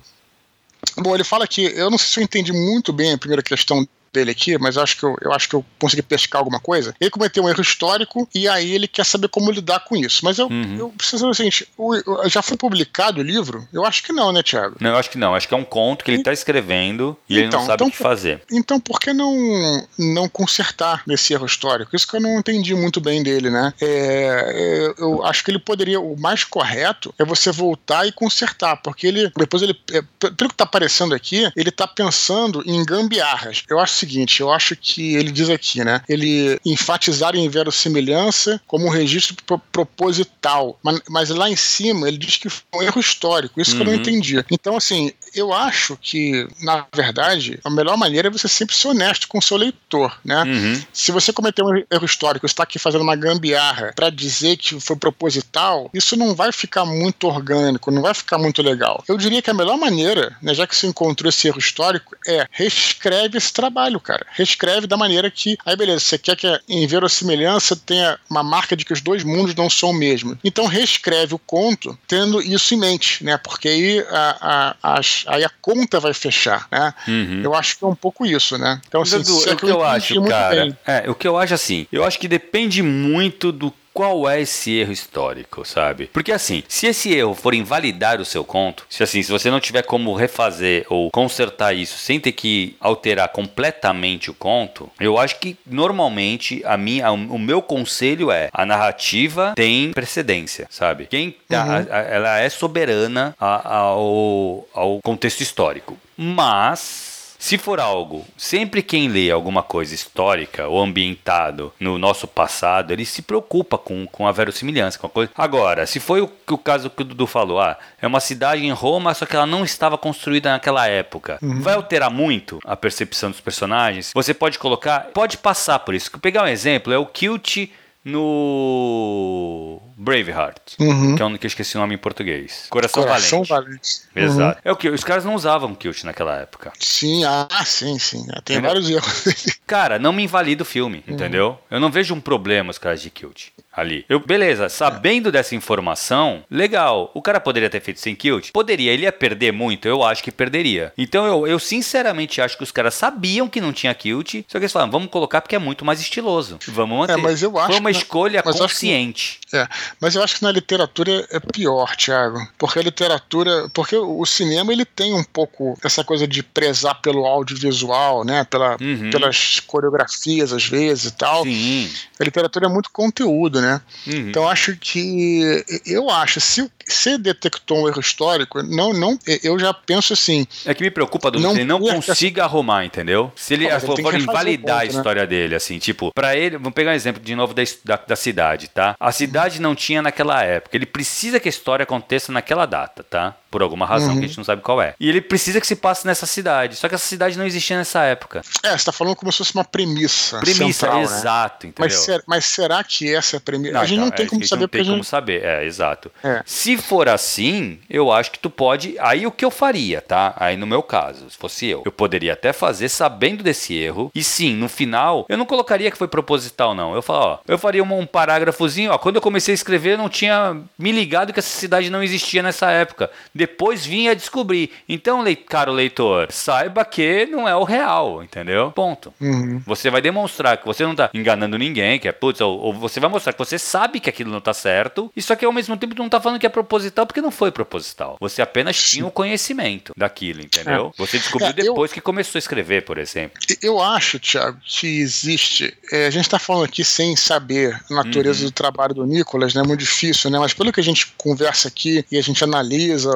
[SPEAKER 1] Bom, ele fala que eu não sei se eu entendi muito bem a primeira questão dele aqui, mas eu acho que eu, eu acho que eu consegui pescar alguma coisa. Ele cometeu um erro histórico e aí ele quer saber como lidar com isso. Mas eu, uhum. eu preciso saber o seguinte: o, já foi publicado o livro? Eu acho que não, né, Tiago?
[SPEAKER 2] Não, eu acho que não. Acho que é um conto que ele está escrivendo e então, ele não então, sabe então, o que fazer.
[SPEAKER 1] Então, por que não, não consertar nesse erro histórico? Isso que eu não entendi muito bem dele, né? É, é eu acho que ele poderia, o mais correto é você voltar e consertar, porque ele, depois ele, é, pelo que está aparecendo aqui, ele está pensando em gambiarras. Eu acho seguinte, eu acho que ele diz aqui, né? Ele enfatizar em verossimilhança como um registro proposital. Mas, mas, lá em cima ele diz que foi um erro histórico. Isso uhum. que eu não uhum. entendi. Então, assim, eu acho que, na verdade, a melhor maneira é você sempre ser honesto com o seu leitor, né? Uhum. Se você cometer um erro histórico, está aqui fazendo uma gambiarra para dizer que foi proposital, isso não vai ficar muito orgânico, não vai ficar muito legal. Eu diria que a melhor maneira, né, já que você encontrou esse erro histórico, é reescreve esse trabalho, cara. Reescreve da maneira que, aí beleza, você quer que em verossimilhança tenha uma marca de que os dois mundos não são o mesmo. Então reescreve o conto tendo isso em mente, né? Porque aí a, a, a aí a conta vai fechar, né? Uhum. Eu acho que é um pouco isso, né?
[SPEAKER 2] Então, assim, Dudu, é o que eu acho, cara. É, o que eu acho assim, eu acho que depende muito do qual é esse erro histórico, sabe? Porque assim, se esse erro for invalidar o seu conto, se assim, se você não tiver como refazer ou consertar isso sem ter que alterar completamente o conto, eu acho que normalmente a minha, o meu conselho é a narrativa tem precedência, sabe? Quem tá, uhum. ela é soberana ao, ao contexto histórico. Mas se for algo, sempre quem lê alguma coisa histórica ou ambientado no nosso passado, ele se preocupa com, com a verossimilhança, com a coisa. Agora, se foi o, o caso que o Dudu falou, ah, é uma cidade em Roma, só que ela não estava construída naquela época. Uhum. Vai alterar muito a percepção dos personagens? Você pode colocar, pode passar por isso. Pegar um exemplo, é o Kilt no Braveheart, uhum. que é um que eu esqueci o nome em português. Coração, Coração Valente. Valente. Exato. Uhum. É o que os caras não usavam kilt naquela época.
[SPEAKER 1] Sim, ah, sim, sim. Tem entendeu? vários erros.
[SPEAKER 2] Cara, não me invalida o filme, uhum. entendeu? Eu não vejo um problema os caras de kilt ali. Eu, beleza, sabendo dessa informação, legal. O cara poderia ter feito sem kilt? Poderia. Ele ia perder muito? Eu acho que perderia. Então eu, eu sinceramente acho que os caras sabiam que não tinha kilt, só que eles falaram, vamos colocar porque é muito mais estiloso. Vamos manter. É,
[SPEAKER 1] mas eu acho
[SPEAKER 2] Foi uma escolha consciente.
[SPEAKER 1] Que, é, mas eu acho que na literatura é pior, Thiago. Porque a literatura. Porque o cinema ele tem um pouco essa coisa de prezar pelo audiovisual, né? Pela, uhum. Pelas coreografias, às vezes e tal. Sim. A literatura é muito conteúdo, né? Uhum. Então acho que. Eu acho, se, se detectou um erro histórico, não, não, eu já penso assim.
[SPEAKER 2] É que me preocupa, do não que ele não consiga que... arrumar, entendeu? Se ele, for, for invalidar ponto, a né? história né? dele, assim, tipo, para ele, vamos pegar um exemplo de novo da, da, da cidade, tá? A cidade não tinha naquela época. Ele precisa que a história aconteça naquela data, tá? Por alguma razão uhum. que a gente não sabe qual é. E ele precisa que se passe nessa cidade. Só que essa cidade não existia nessa época.
[SPEAKER 1] É, você tá falando como se fosse uma premissa.
[SPEAKER 2] Premissa,
[SPEAKER 1] central, né?
[SPEAKER 2] exato,
[SPEAKER 1] né? entendeu? Mas, ser, mas, será que essa é a premissa?
[SPEAKER 2] Não,
[SPEAKER 1] a gente
[SPEAKER 2] então,
[SPEAKER 1] não tem
[SPEAKER 2] é,
[SPEAKER 1] como saber. Não
[SPEAKER 2] tem como
[SPEAKER 1] gente...
[SPEAKER 2] saber, é, exato. É. Se for assim, eu acho que tu pode. Aí o que eu faria, tá? Aí no meu caso, se fosse eu, eu poderia até fazer sabendo desse erro. E sim, no final, eu não colocaria que foi proposital, não. Eu falo, ó, eu faria um, um parágrafozinho, ó. Quando eu comecei a escrever, eu não tinha me ligado que essa cidade não existia nessa época. Depois vinha descobrir. Então, le caro leitor, saiba que não é o real, entendeu? Ponto. Uhum. Você vai demonstrar que você não tá enganando ninguém, que é putz, ou, ou, você vai mostrar que você sabe que aquilo não tá certo, e só que ao mesmo tempo não tá falando que é proposital porque não foi proposital. Você apenas tinha o conhecimento daquilo, entendeu? É. Você descobriu é, depois eu, que começou a escrever, por exemplo.
[SPEAKER 1] Eu acho, Thiago, que existe. É, a gente tá falando aqui sem saber a natureza uhum. do trabalho do Nicolas, né? É muito difícil, né? Mas pelo que a gente conversa aqui e a gente analisa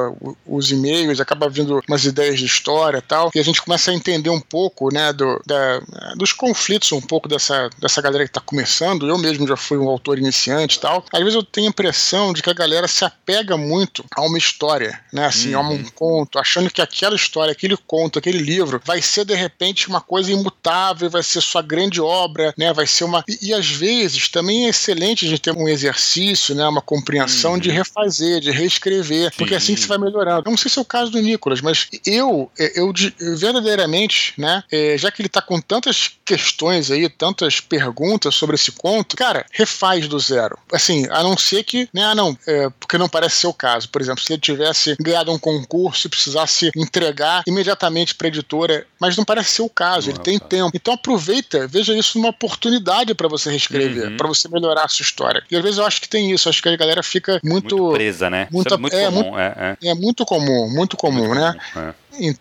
[SPEAKER 1] os e-mails, acaba vindo umas ideias de história e tal, e a gente começa a entender um pouco, né, do, da, dos conflitos um pouco dessa, dessa galera que está começando. Eu mesmo já fui um autor iniciante e tal. Às vezes eu tenho a impressão de que a galera se apega muito a uma história, né, assim, uhum. a um uhum. conto, achando que aquela história, aquele conto, aquele livro vai ser de repente uma coisa imutável, vai ser sua grande obra, né, vai ser uma. E, e às vezes também é excelente a gente ter um exercício, né, uma compreensão uhum. de refazer, de reescrever, Sim. porque assim que você vai melhorando. Eu não sei se é o caso do Nicolas, mas eu, eu, eu verdadeiramente, né, é, já que ele está com tantas questões aí, tantas perguntas sobre esse conto, cara, refaz do zero. Assim, a não ser que, né, ah, não, é, porque não parece ser o caso. Por exemplo, se ele tivesse ganhado um concurso e precisasse entregar imediatamente para a editora, mas não parece ser o caso, não ele é tem tempo. Então aproveita, veja isso uma oportunidade para você reescrever, uhum. para você melhorar a sua história. E às vezes eu acho que tem isso, acho que a galera fica muito,
[SPEAKER 2] muito presa, né?
[SPEAKER 1] Muito, é muito é, comum, muito, é, é. é, muito comum, muito comum, muito né? Comum, é.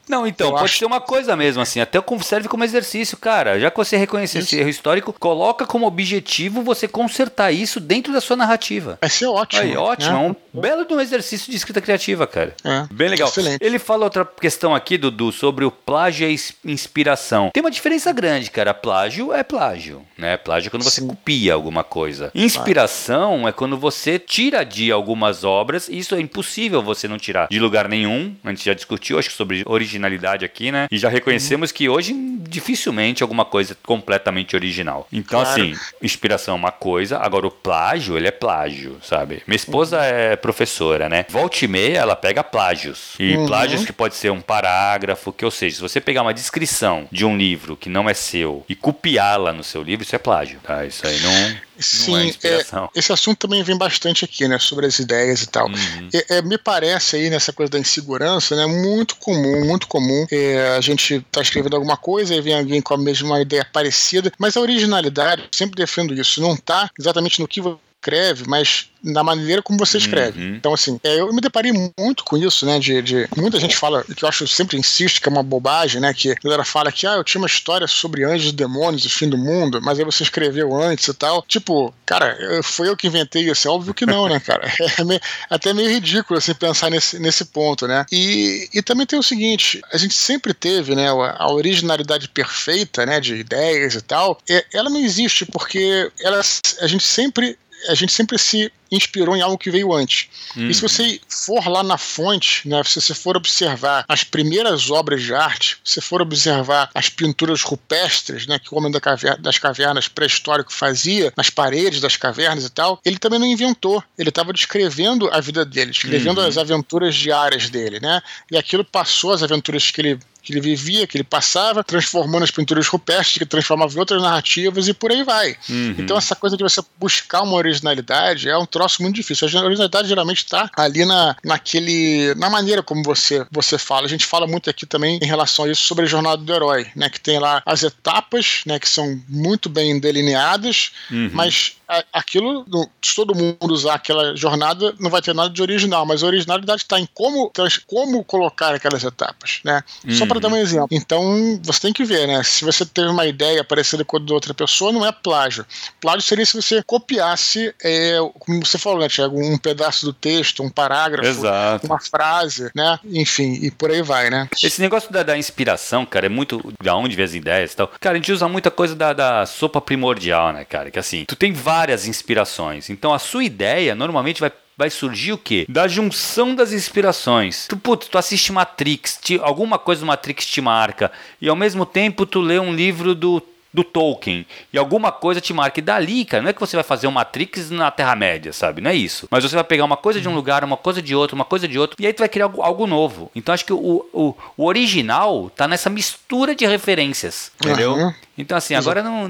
[SPEAKER 2] Não, então, pode acho... ser uma coisa mesmo, assim, até serve como exercício, cara. Já que você reconhece esse erro histórico, coloca como objetivo você consertar isso dentro da sua narrativa.
[SPEAKER 1] Vai ser ótimo.
[SPEAKER 2] Aí, ótimo, é, um belo de um exercício de escrita criativa, cara. É, Bem legal. Excelente. Ele fala outra questão aqui, Dudu, sobre o plágio e inspiração. Tem uma diferença grande, cara. Plágio é plágio, né? Plágio é quando você Sim. copia alguma coisa. Inspiração é quando quando você tira de algumas obras, isso é impossível você não tirar de lugar nenhum. A gente já discutiu, acho que sobre originalidade aqui, né? E já reconhecemos que hoje dificilmente alguma coisa completamente original. Então, claro. assim, inspiração é uma coisa, agora o plágio, ele é plágio, sabe? Minha esposa uhum. é professora, né? Volte e meia, ela pega plágios. E uhum. plágios que pode ser um parágrafo, que ou seja, se você pegar uma descrição de um livro que não é seu e copiá-la no seu livro, isso é plágio, tá? Isso aí não
[SPEAKER 1] Sim, é, é esse assunto também vem bastante aqui, né, sobre as ideias e tal. Uhum. É, me parece aí nessa coisa da insegurança, né, muito comum, muito comum. É, a gente tá escrevendo alguma coisa e vem alguém com a mesma ideia parecida, mas a originalidade, sempre defendo isso, não tá exatamente no que você escreve, mas na maneira como você escreve. Uhum. Então, assim, é, eu me deparei muito com isso, né? De, de, muita gente fala, que eu acho sempre insisto que é uma bobagem, né? Que a galera fala que ah, eu tinha uma história sobre anjos e demônios e fim do mundo, mas aí você escreveu antes e tal. Tipo, cara, foi eu que inventei isso. É óbvio que não, né, cara? É meio, até meio ridículo assim pensar nesse, nesse ponto, né? E, e também tem o seguinte: a gente sempre teve, né, a originalidade perfeita, né, de ideias e tal. Ela não existe porque ela, a gente sempre a gente sempre se inspirou em algo que veio antes. Uhum. E se você for lá na fonte, né, se você for observar as primeiras obras de arte, se você for observar as pinturas rupestres, né, que o homem da caverna, das cavernas pré-histórico fazia nas paredes das cavernas e tal, ele também não inventou. Ele estava descrevendo a vida dele, escrevendo uhum. as aventuras diárias dele, né? E aquilo passou as aventuras que ele que ele vivia, que ele passava, transformando as pinturas rupestres, que transformava em outras narrativas e por aí vai. Uhum. Então, essa coisa de você buscar uma originalidade é um troço muito difícil. A originalidade geralmente está ali na, naquele, na maneira como você, você fala. A gente fala muito aqui também em relação a isso sobre a jornada do herói, né? Que tem lá as etapas, né? Que são muito bem delineadas, uhum. mas aquilo, se todo mundo usar aquela jornada, não vai ter nada de original, mas a originalidade está em como, como colocar aquelas etapas, né? Uhum. Só para dar um exemplo. Então, você tem que ver, né? Se você teve uma ideia parecida com a de outra pessoa, não é plágio. Plágio seria se você copiasse, é, como você falou, né, Tiago, um pedaço do texto, um parágrafo,
[SPEAKER 2] Exato.
[SPEAKER 1] uma frase, né? Enfim, e por aí vai, né?
[SPEAKER 2] Esse negócio da, da inspiração, cara, é muito da onde vem as ideias e tal. Cara, a gente usa muita coisa da, da sopa primordial, né, cara? Que assim, tu tem várias várias inspirações. Então a sua ideia normalmente vai vai surgir o quê? Da junção das inspirações. Tu, putz, tu assiste Matrix, te, alguma coisa do Matrix te marca, e ao mesmo tempo tu lê um livro do do Tolkien e alguma coisa te marca. E dali, cara, não é que você vai fazer uma Matrix na Terra-média, sabe? Não é isso. Mas você vai pegar uma coisa de um lugar, uma coisa de outro, uma coisa de outro, e aí tu vai criar algo, algo novo. Então acho que o, o, o, original tá nessa mistura de referências, entendeu? Uhum. Então, assim, agora não.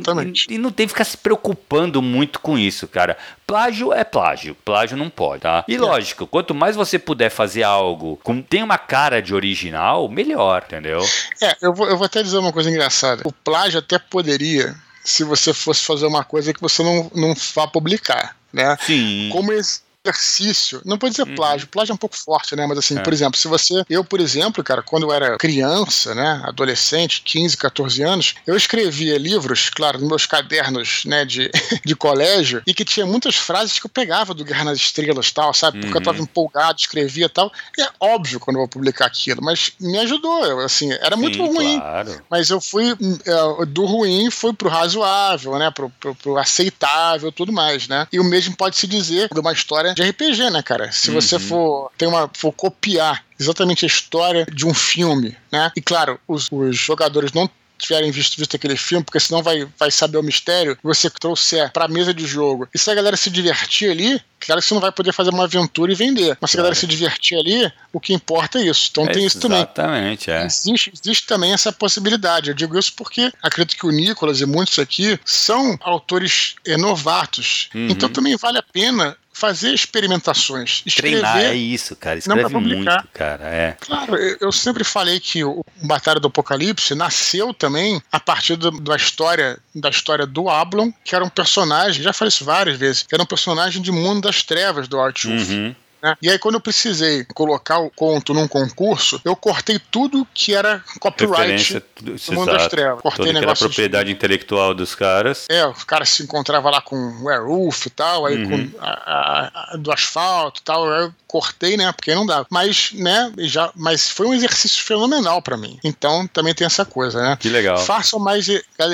[SPEAKER 2] E não tem que ficar se preocupando muito com isso, cara. Plágio é plágio. Plágio não pode, tá? E é. lógico, quanto mais você puder fazer algo com tem uma cara de original, melhor, entendeu?
[SPEAKER 1] É, eu vou, eu vou até dizer uma coisa engraçada. O plágio até poderia, se você fosse fazer uma coisa que você não, não vá publicar, né?
[SPEAKER 2] Sim.
[SPEAKER 1] Como esse exercício. Não pode dizer uhum. plágio, plágio é um pouco forte, né? Mas assim, é. por exemplo, se você. Eu, por exemplo, cara, quando eu era criança, né? Adolescente, 15, 14 anos, eu escrevia livros, claro, nos meus cadernos, né, de, de colégio, e que tinha muitas frases que eu pegava do Guerra nas Estrelas tal, sabe? Porque uhum. eu tava uhum. empolgado, escrevia tal. E é óbvio quando eu vou publicar aquilo, mas me ajudou. Eu, assim, era Sim, muito ruim. Claro. Mas eu fui. É, do ruim foi pro razoável, né? Pro, pro, pro aceitável tudo mais, né? E o mesmo pode se dizer de uma história de RPG, né, cara? Se você uhum. for, tem uma, for copiar exatamente a história de um filme, né? E claro, os, os jogadores não tiverem visto, visto aquele filme, porque senão vai, vai saber o mistério que você trouxer pra mesa de jogo. E se a galera se divertir ali, claro que você não vai poder fazer uma aventura e vender. Mas se a galera se divertir ali, o que importa é isso. Então é, tem isso também.
[SPEAKER 2] Exatamente, é.
[SPEAKER 1] Existe, existe também essa possibilidade. Eu digo isso porque acredito que o Nicolas e muitos aqui são autores novatos. Uhum. Então também vale a pena fazer experimentações. Escrever,
[SPEAKER 2] Treinar, é isso, cara. Escreve muito, cara. É.
[SPEAKER 1] Claro, eu sempre falei que o Batalha do Apocalipse nasceu também a partir do, da história da história do Ablon, que era um personagem, já falei isso várias vezes, que era um personagem de Mundo das Trevas do Art Wolf. Uhum. Né? E aí, quando eu precisei colocar o conto num concurso, eu cortei tudo que era copyright
[SPEAKER 2] do
[SPEAKER 1] Mundo das Trevas. Cortei
[SPEAKER 2] negócio. a propriedade de... intelectual dos caras.
[SPEAKER 1] É, o cara se encontrava lá com Werewolf e tal, aí uhum. com a, a, a, do asfalto e tal. Eu cortei, né? Porque não dava. Mas, né, já, mas foi um exercício fenomenal para mim. Então também tem essa coisa, né?
[SPEAKER 2] Que legal.
[SPEAKER 1] Façam mais,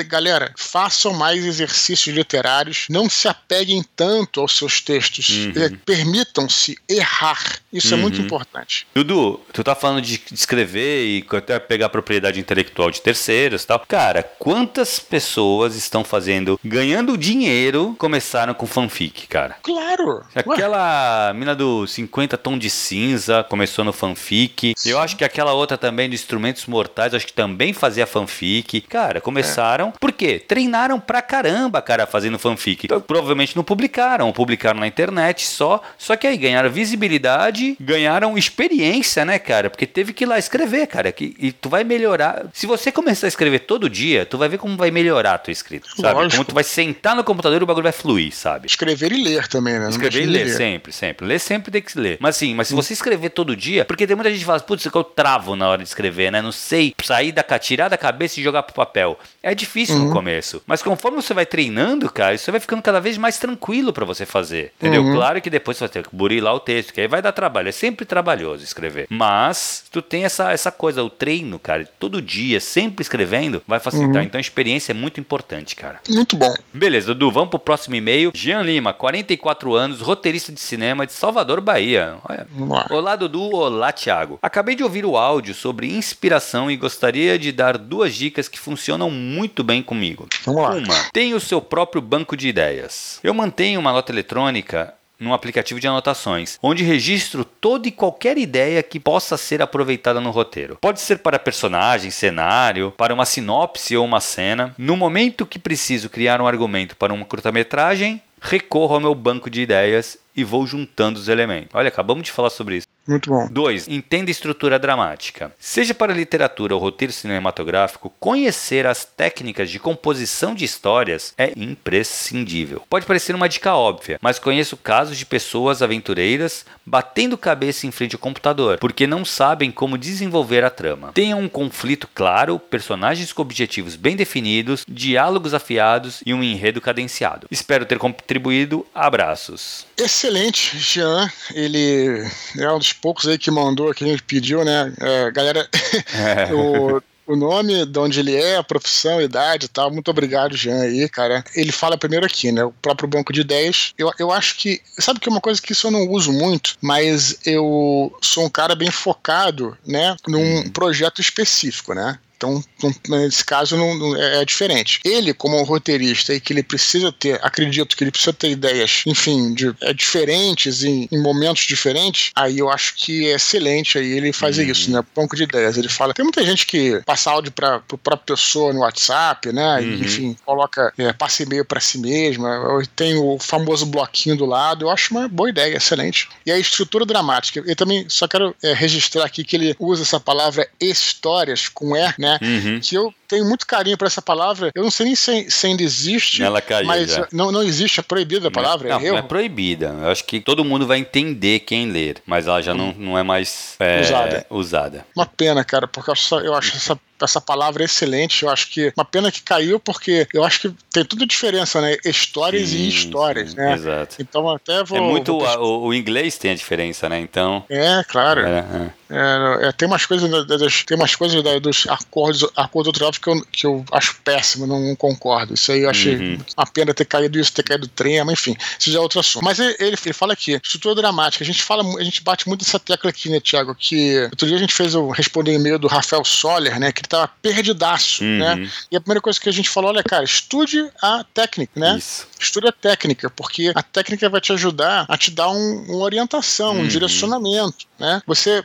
[SPEAKER 1] galera, façam mais exercícios literários, não se apeguem tanto aos seus textos. Uhum. É, permitam-se errar. Isso uhum. é muito uhum. importante.
[SPEAKER 2] Dudu, tu tá falando de escrever e até pegar propriedade intelectual de terceiros e tal. Cara, quantas pessoas estão fazendo, ganhando dinheiro, começaram com fanfic, cara?
[SPEAKER 1] Claro!
[SPEAKER 2] Aquela Ué. mina do 50 Tom de Cinza começou no fanfic. Sim. Eu acho que aquela outra também de Instrumentos Mortais, acho que também fazia fanfic. Cara, começaram. É. Por quê? Treinaram pra caramba, cara, fazendo fanfic. Provavelmente não publicaram, publicaram na internet só. Só que aí ganharam visibilidade, ganharam experiência, né, cara? Porque teve que ir lá escrever, cara. Que, e tu vai melhorar. Se você começar a escrever todo dia, tu vai ver como vai melhorar a tua escrita, sabe? Lógico. Como tu vai sentar no computador e o bagulho vai fluir, sabe?
[SPEAKER 1] Escrever e ler também, né?
[SPEAKER 2] Escrever e ler, ler, sempre, sempre. Ler sempre tem que se ler. Mas sim, mas se hum. você escrever todo dia, porque tem muita gente que fala, putz, eu travo na hora de escrever, né? Não sei sair da tirar da cabeça e jogar pro papel. É difícil uhum. no começo. Mas conforme você vai treinando, cara, isso vai ficando cada vez mais tranquilo para você fazer. Entendeu? Uhum. Claro que depois você vai ter que burilar o texto, que aí vai dar trabalho. É sempre trabalhoso escrever. Mas tu tem essa, essa coisa, o treino, cara, todo dia, sempre escrevendo, vai facilitar. Uhum. Então a experiência é muito importante, cara.
[SPEAKER 1] Muito bom.
[SPEAKER 2] Beleza, Dudu, vamos pro próximo e-mail. Jean Lima, 44 anos, roteirista de cinema de Salvador, Bahia. Olha. Olá, Dudu. Olá, Thiago. Acabei de ouvir o áudio sobre inspiração e gostaria de dar duas dicas que funcionam muito bem comigo.
[SPEAKER 1] Vamos lá.
[SPEAKER 2] Uma, tenha o seu próprio banco de ideias. Eu mantenho uma nota eletrônica num aplicativo de anotações, onde registro toda e qualquer ideia que possa ser aproveitada no roteiro. Pode ser para personagem, cenário, para uma sinopse ou uma cena. No momento que preciso criar um argumento para uma curta-metragem, recorro ao meu banco de ideias e vou juntando os elementos. Olha, acabamos de falar sobre isso.
[SPEAKER 1] Muito bom.
[SPEAKER 2] 2. Entenda estrutura dramática. Seja para literatura ou roteiro cinematográfico, conhecer as técnicas de composição de histórias é imprescindível. Pode parecer uma dica óbvia, mas conheço casos de pessoas aventureiras batendo cabeça em frente ao computador porque não sabem como desenvolver a trama. Tenham um conflito claro, personagens com objetivos bem definidos, diálogos afiados e um enredo cadenciado. Espero ter contribuído. Abraços.
[SPEAKER 1] Excelente, Jean. Ele é um dos poucos aí que mandou, que a gente pediu, né? É, galera, é. o, o nome, de onde ele é, a profissão, a idade e tal. Muito obrigado, Jean, aí, cara. Ele fala primeiro aqui, né? O próprio banco de ideias. Eu, eu acho que. Sabe que é uma coisa que isso eu não uso muito, mas eu sou um cara bem focado, né? Num hum. projeto específico, né? Então, nesse caso, não, é, é diferente. Ele, como um roteirista, e que ele precisa ter, acredito que ele precisa ter ideias, enfim, de, é, diferentes em, em, momentos diferentes, aí eu acho que é excelente aí ele fazer uhum. isso, né? Banco de ideias. Ele fala. Tem muita gente que passa áudio para a pessoa no WhatsApp, né? Uhum. E, enfim, coloca, é, passa e-mail para si mesma, tem o famoso bloquinho do lado. Eu acho uma boa ideia, excelente. E a estrutura dramática. Eu também só quero é, registrar aqui que ele usa essa palavra histórias com E, né? Uhum. Que eu tenho muito carinho por essa palavra. Eu não sei nem se, se ainda existe.
[SPEAKER 2] Ela caiu.
[SPEAKER 1] Mas
[SPEAKER 2] já.
[SPEAKER 1] Não, não existe, é proibida a palavra.
[SPEAKER 2] Não, é, não é proibida. Eu acho que todo mundo vai entender quem ler, mas ela já hum. não, não é mais é, usada. usada.
[SPEAKER 1] Uma pena, cara, porque eu acho, eu acho essa essa palavra é excelente. Eu acho que uma pena que caiu, porque eu acho que tem tuda diferença, né? Histórias sim, e histórias, sim, né?
[SPEAKER 2] Exato.
[SPEAKER 1] Então até vou.
[SPEAKER 2] É muito.
[SPEAKER 1] Vou...
[SPEAKER 2] O, o, inglês tem a diferença, né? Então.
[SPEAKER 1] É, claro. É, é. É, é, tem umas coisas, das, tem umas coisas da, dos acordos, acordo tráfico que eu, que eu acho péssimo, não, não, concordo. Isso aí eu achei uhum. uma pena ter caído isso, ter caído trema, enfim, isso já é outro assunto. Mas ele, ele, fala aqui, estrutura dramática. A gente fala, a gente bate muito essa tecla aqui, né, Tiago? Que outro dia a gente fez o responder e-mail do Rafael Soller, né? Que ele tava perdidaço, uhum. né? E a primeira coisa que a gente falou, olha, cara, estude a técnica, né? Isso. Estude a técnica, porque a técnica vai te ajudar a te dar um, uma orientação, uhum. um direcionamento, né? Você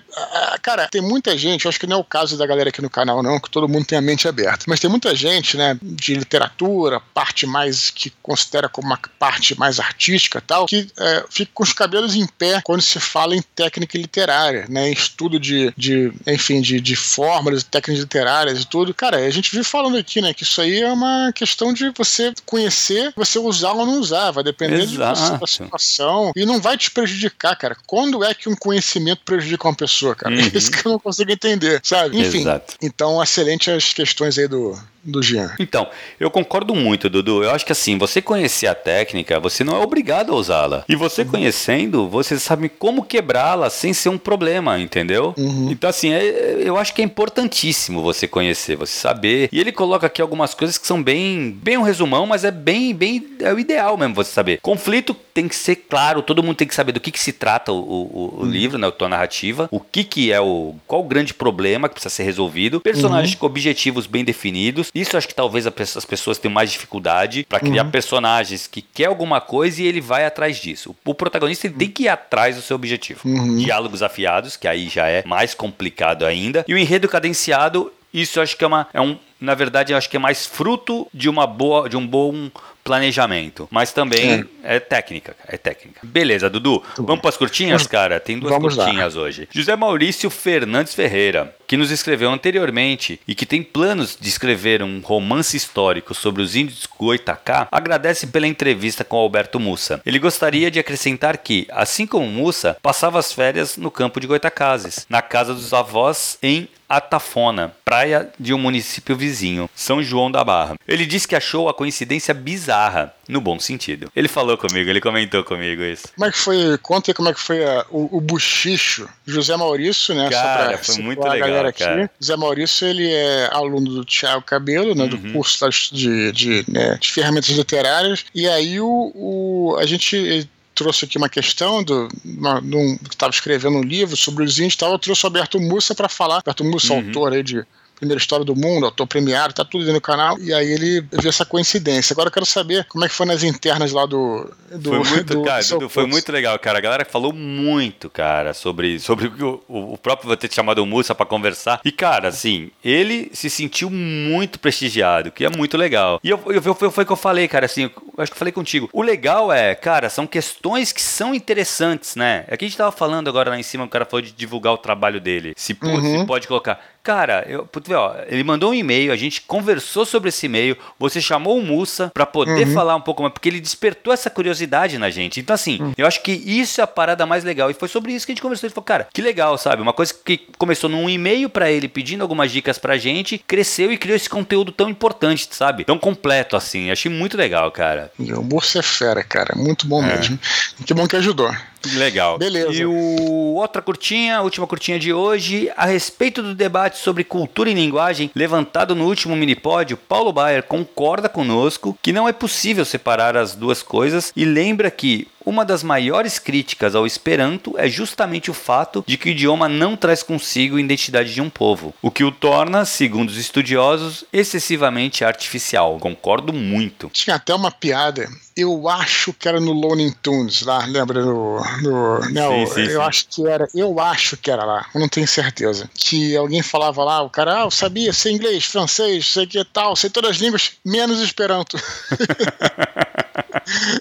[SPEAKER 1] cara, tem muita gente, eu acho que não é o caso da galera aqui no canal, não, que todo mundo tem a mente aberta, mas tem muita gente, né, de literatura, parte mais que considera como uma parte mais artística tal, que é, fica com os cabelos em pé quando se fala em técnica literária, né, em estudo de, de enfim, de, de fórmulas, técnicas literárias literárias e tudo. Cara, a gente vive falando aqui, né, que isso aí é uma questão de você conhecer, você usar ou não usar, vai depender da situação e não vai te prejudicar, cara. Quando é que um conhecimento prejudica uma pessoa, cara? Uhum. Isso que eu não consigo entender, sabe? Enfim, Exato. então excelente as questões aí do, do Jean.
[SPEAKER 2] Então, eu concordo muito, Dudu. Eu acho que assim, você conhecer a técnica, você não é obrigado a usá-la. E você uhum. conhecendo, você sabe como quebrá-la sem ser um problema, entendeu? Uhum. Então, assim, é, eu acho que é importantíssimo você conhecer, você saber. E ele coloca aqui algumas coisas que são bem, bem um resumão, mas é bem, bem, é o ideal mesmo você saber. Conflito tem que ser claro, todo mundo tem que saber do que, que se trata o, o, o uhum. livro, né, a tua narrativa, o que que é o, qual o grande problema que precisa ser resolvido, personagens uhum. com objetivos bem definidos, isso acho que talvez as pessoas tenham mais dificuldade para criar uhum. personagens que quer alguma coisa e ele vai atrás disso. O protagonista tem que ir atrás do seu objetivo. Uhum. Diálogos afiados, que aí já é mais complicado ainda. E o enredo cadenciado, isso acho que é uma. É um, na verdade, eu acho que é mais fruto de uma boa, de um bom planejamento, mas também é, é técnica, é técnica. Beleza, Dudu, vamos para as curtinhas, cara? Tem duas vamos curtinhas lá. hoje. José Maurício Fernandes Ferreira, que nos escreveu anteriormente e que tem planos de escrever um romance histórico sobre os índios Goitacá, agradece pela entrevista com Alberto Mussa. Ele gostaria de acrescentar que, assim como Mussa, passava as férias no campo de Goitacazes, na casa dos avós em Atafona, praia de um município vizinho, São João da Barra. Ele disse que achou a coincidência bizarra, no bom sentido. Ele falou comigo, ele comentou comigo isso.
[SPEAKER 1] Como é que foi? Conta aí como é que foi a, o, o buchicho. José Maurício, né?
[SPEAKER 2] Cara, foi muito legal, cara.
[SPEAKER 1] José Maurício, ele é aluno do Tiago Cabelo, né? Uhum. Do curso de, de, né, de ferramentas literárias. E aí o, o a gente trouxe aqui uma questão do, uma, um, que estava escrevendo um livro sobre os índios e tal, eu trouxe o Alberto Mussa para falar. Alberto Mussa, uhum. autor aí de primeira história do mundo, autor premiado, tá tudo no canal. E aí ele viu essa coincidência. Agora eu quero saber como é que foi nas internas lá do. do
[SPEAKER 2] foi muito, do, cara, do foi muito legal, cara. A galera falou muito, cara, sobre, sobre o, o próprio vou ter chamado o Mussa para conversar. E, cara, assim, ele se sentiu muito prestigiado, que é muito legal. E eu, eu, foi, foi o que eu falei, cara, assim, eu acho que eu falei contigo. O legal é, cara, são questões que são interessantes, né? É que a gente tava falando agora lá em cima, o cara falou de divulgar o trabalho dele. Se, uhum. se pode colocar. Cara, eu, ó, ele mandou um e-mail, a gente conversou sobre esse e-mail, você chamou o Mussa para poder uhum. falar um pouco mais, porque ele despertou essa curiosidade na gente. Então, assim, uhum. eu acho que isso é a parada mais legal. E foi sobre isso que a gente conversou. Ele falou, cara, que legal, sabe? Uma coisa que começou num e-mail para ele pedindo algumas dicas pra gente, cresceu e criou esse conteúdo tão importante, sabe? Tão completo, assim. Achei muito legal, cara.
[SPEAKER 1] O Mussa é fera, cara. Muito bom é. mesmo. Que bom que ajudou.
[SPEAKER 2] Legal.
[SPEAKER 1] Beleza.
[SPEAKER 2] E o outra curtinha, última curtinha de hoje, a respeito do debate sobre cultura e linguagem levantado no último minipódio, Paulo Baier concorda conosco que não é possível separar as duas coisas e lembra que uma das maiores críticas ao Esperanto é justamente o fato de que o idioma não traz consigo a identidade de um povo, o que o torna, segundo os estudiosos, excessivamente artificial. Concordo muito.
[SPEAKER 1] Tinha até uma piada, eu acho que era no Looney Tunes lá, lembra no, no não, sim, sim, eu sim. acho que era, eu acho que era lá, não tenho certeza, que alguém falava lá, o cara, ah, eu sabia sei inglês, francês, sei que tal, sei todas as línguas, menos Esperanto.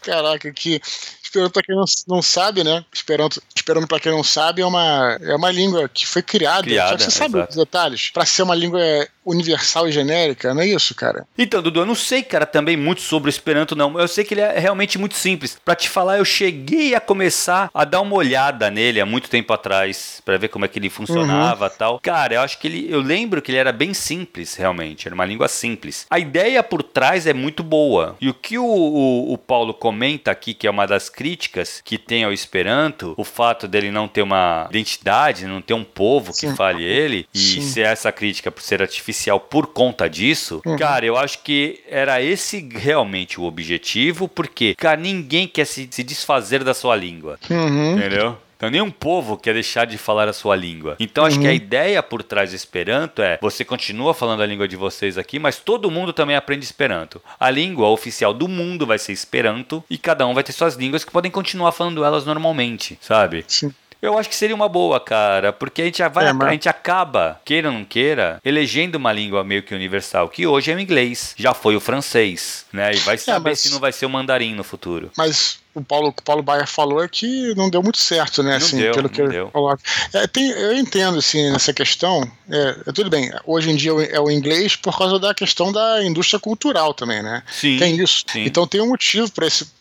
[SPEAKER 1] Caraca, que Esperanto, para quem não, não sabe, né? Esperanto, Esperanto para quem não sabe, é uma, é uma língua que foi criada. criada você sabe exato. os detalhes? Para ser uma língua universal e genérica, não é isso, cara?
[SPEAKER 2] Então, Dudu, eu não sei, cara, também muito sobre o Esperanto, não. Eu sei que ele é realmente muito simples. Para te falar, eu cheguei a começar a dar uma olhada nele há muito tempo atrás, para ver como é que ele funcionava uhum. tal. Cara, eu acho que ele. Eu lembro que ele era bem simples, realmente. Era uma língua simples. A ideia por trás é muito boa. E o que o, o, o Paulo comenta aqui, que é uma das críticas que tem ao Esperanto, o fato dele não ter uma identidade, não ter um povo Sim. que fale ele, e Sim. ser essa crítica por ser artificial por conta disso, uhum. cara, eu acho que era esse realmente o objetivo, porque, cara, ninguém quer se, se desfazer da sua língua. Uhum. Entendeu? Então nenhum povo quer deixar de falar a sua língua. Então acho que a uhum. ideia por trás do Esperanto é você continua falando a língua de vocês aqui, mas todo mundo também aprende Esperanto. A língua oficial do mundo vai ser Esperanto e cada um vai ter suas línguas que podem continuar falando elas normalmente, sabe? Sim. Eu acho que seria uma boa, cara, porque a gente, vai, é, a gente acaba, queira ou não queira, elegendo uma língua meio que universal, que hoje é o inglês, já foi o francês, né? E vai é, saber é, mas... se não vai ser o mandarim no futuro.
[SPEAKER 1] Mas o Paulo, o Paulo Baia falou é que não deu muito certo, né?
[SPEAKER 2] Não
[SPEAKER 1] assim,
[SPEAKER 2] deu,
[SPEAKER 1] pelo que eu
[SPEAKER 2] deu.
[SPEAKER 1] coloco. É, tem, eu entendo, assim, nessa questão. É, é tudo bem, hoje em dia é o inglês por causa da questão da indústria cultural também, né?
[SPEAKER 2] Sim.
[SPEAKER 1] Tem isso.
[SPEAKER 2] sim.
[SPEAKER 1] Então tem um motivo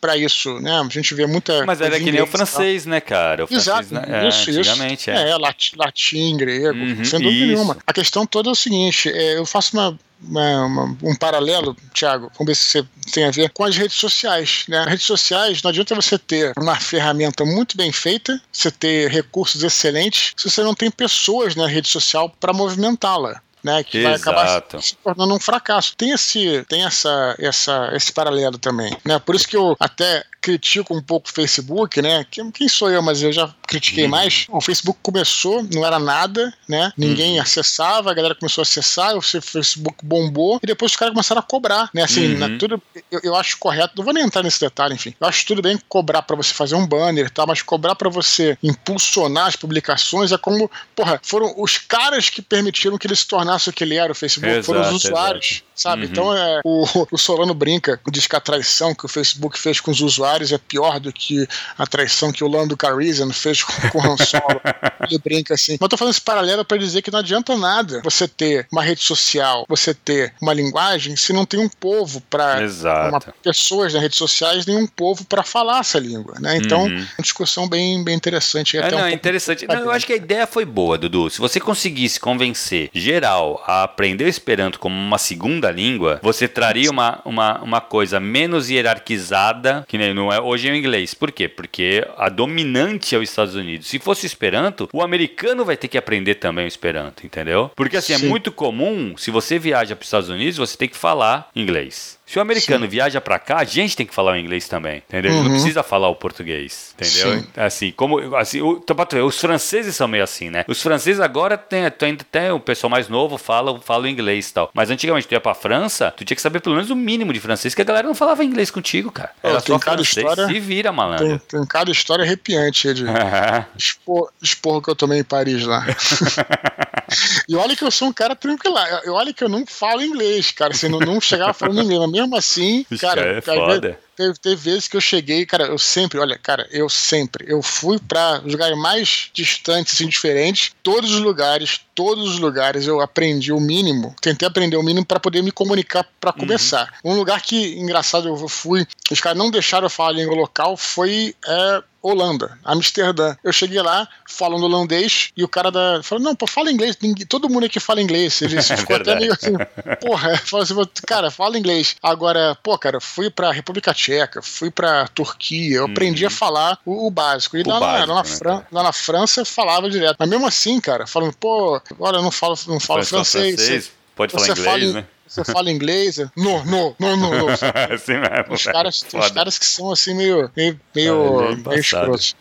[SPEAKER 1] para isso, né? A gente vê muita.
[SPEAKER 2] Mas era que nem o francês, né, cara? O
[SPEAKER 1] Exato,
[SPEAKER 2] francês, né?
[SPEAKER 1] isso,
[SPEAKER 2] é,
[SPEAKER 1] isso.
[SPEAKER 2] é.
[SPEAKER 1] É, latim, latim grego,
[SPEAKER 2] Uhum,
[SPEAKER 1] sem dúvida
[SPEAKER 2] isso.
[SPEAKER 1] nenhuma. A questão toda é o seguinte: é, eu faço uma, uma- uma- um paralelo, Thiago, vamos ver se você tem a ver, com as redes sociais. Né? Redes sociais, não adianta você ter uma ferramenta muito bem feita, você ter recursos excelentes, se você não tem pessoas na rede social para movimentá-la. Né, que vai acabar
[SPEAKER 2] Exato.
[SPEAKER 1] se tornando um fracasso. Tem esse, tem essa, essa, esse paralelo também, né? Por isso que eu até critico um pouco o Facebook, né? Quem, sou eu, mas eu já critiquei
[SPEAKER 2] Uhum.
[SPEAKER 1] mais. O Facebook começou, não era nada, né? Ninguém
[SPEAKER 2] Uhum.
[SPEAKER 1] acessava, a galera começou a acessar, o Facebook bombou e depois os caras começaram a cobrar, né? Assim,
[SPEAKER 2] Uhum.
[SPEAKER 1] né, tudo, eu, eu acho correto, não vou nem entrar nesse detalhe, enfim. Eu acho tudo bem cobrar pra você fazer um banner e tal, mas cobrar pra você impulsionar as publicações é como, porra, foram os caras que permitiram que ele se tornasse o que ele era, o Facebook, foram os
[SPEAKER 2] Exato,
[SPEAKER 1] usuários,
[SPEAKER 2] exato.
[SPEAKER 1] sabe?
[SPEAKER 2] Uhum.
[SPEAKER 1] Então é, o, o Solano brinca, diz que a traição que o Facebook fez com os usuários é pior do que a traição que o Lando Calrissian fez com, com o Han Solo. Ele brinca assim. Mas eu tô fazendo esse paralelo para dizer que não adianta nada você ter uma rede social, você ter uma linguagem, se não tem um povo para
[SPEAKER 2] Exato.
[SPEAKER 1] pessoas nas redes sociais, nem um povo para falar essa língua, né? Então,
[SPEAKER 2] Uhum.
[SPEAKER 1] uma discussão bem, bem interessante.
[SPEAKER 2] É,
[SPEAKER 1] até
[SPEAKER 2] não,
[SPEAKER 1] um
[SPEAKER 2] interessante. Não, eu acho que a ideia foi boa, Dudu. Se você conseguisse convencer geral a aprender o Esperanto como uma segunda língua, você traria uma, uma, uma coisa menos hierarquizada, que nem não é hoje é o inglês. Por quê? Porque a dominante é os Estados Unidos. Se fosse o Esperanto, o americano vai ter que aprender também o Esperanto, entendeu? Porque assim, é
[SPEAKER 1] Sim.
[SPEAKER 2] muito comum, se você viaja para os Estados Unidos, você tem que falar inglês. Se o americano viaja pra cá, a gente tem que falar o inglês também, entendeu? Ele Não
[SPEAKER 1] Uhum.
[SPEAKER 2] precisa falar o português, entendeu?
[SPEAKER 1] Sim.
[SPEAKER 2] Assim, como assim, o, os franceses são meio assim, né? Os franceses agora tem, tem- tem o pessoal mais novo fala, fala o inglês e tal. Mas antigamente tu ia pra França, tu tinha que saber pelo menos o mínimo de francês, que a galera não falava inglês contigo, cara. Era
[SPEAKER 1] tem
[SPEAKER 2] só francês.
[SPEAKER 1] história-
[SPEAKER 2] Se vira,
[SPEAKER 1] Tem,
[SPEAKER 2] malandro.
[SPEAKER 1] tem cada história arrepiante de expor, esporro que eu tomei em Paris lá. e olha que eu sou um cara tranquilo. Olha que eu não falo inglês, cara. Assim, não, não chegava falando inglês. Mas mesmo assim,
[SPEAKER 2] Isso
[SPEAKER 1] cara,
[SPEAKER 2] é foda.
[SPEAKER 1] Teve, teve vezes que eu cheguei, cara, eu sempre, olha, cara, eu sempre, eu fui pra lugares mais distantes, assim, diferentes, todos os lugares, todos os lugares eu aprendi o mínimo, tentei aprender o mínimo pra poder me comunicar pra começar. Um lugar que, engraçado, eu fui, os caras não deixaram eu falar a língua local, foi é, Holanda, Amsterdã. Eu cheguei lá falando holandês e o cara da falou: Não, pô, fala inglês. Ninguém- todo mundo aqui fala inglês. Ele ficou até
[SPEAKER 2] verdade.
[SPEAKER 1] meio assim: Porra, falou assim, cara, fala inglês. Agora, pô, cara, fui pra República Tcheca, fui pra Turquia, eu aprendi a falar o, o básico. E
[SPEAKER 2] Uhum. O
[SPEAKER 1] lá, na-
[SPEAKER 2] básico,
[SPEAKER 1] lá, na
[SPEAKER 2] né,
[SPEAKER 1] Fran- lá na França eu falava direto. Mas mesmo assim, cara, falando, pô, olha, eu não falo, não falo
[SPEAKER 2] só
[SPEAKER 1] francês.
[SPEAKER 2] Pode falar
[SPEAKER 1] Você
[SPEAKER 2] inglês,
[SPEAKER 1] fala,
[SPEAKER 2] né?
[SPEAKER 1] Você fala inglês? Não, não, não, não, não.
[SPEAKER 2] assim mesmo.
[SPEAKER 1] Os caras, tem
[SPEAKER 2] Foda.
[SPEAKER 1] caras que são assim meio, meio, meio,
[SPEAKER 2] É, meio
[SPEAKER 1] escrotos.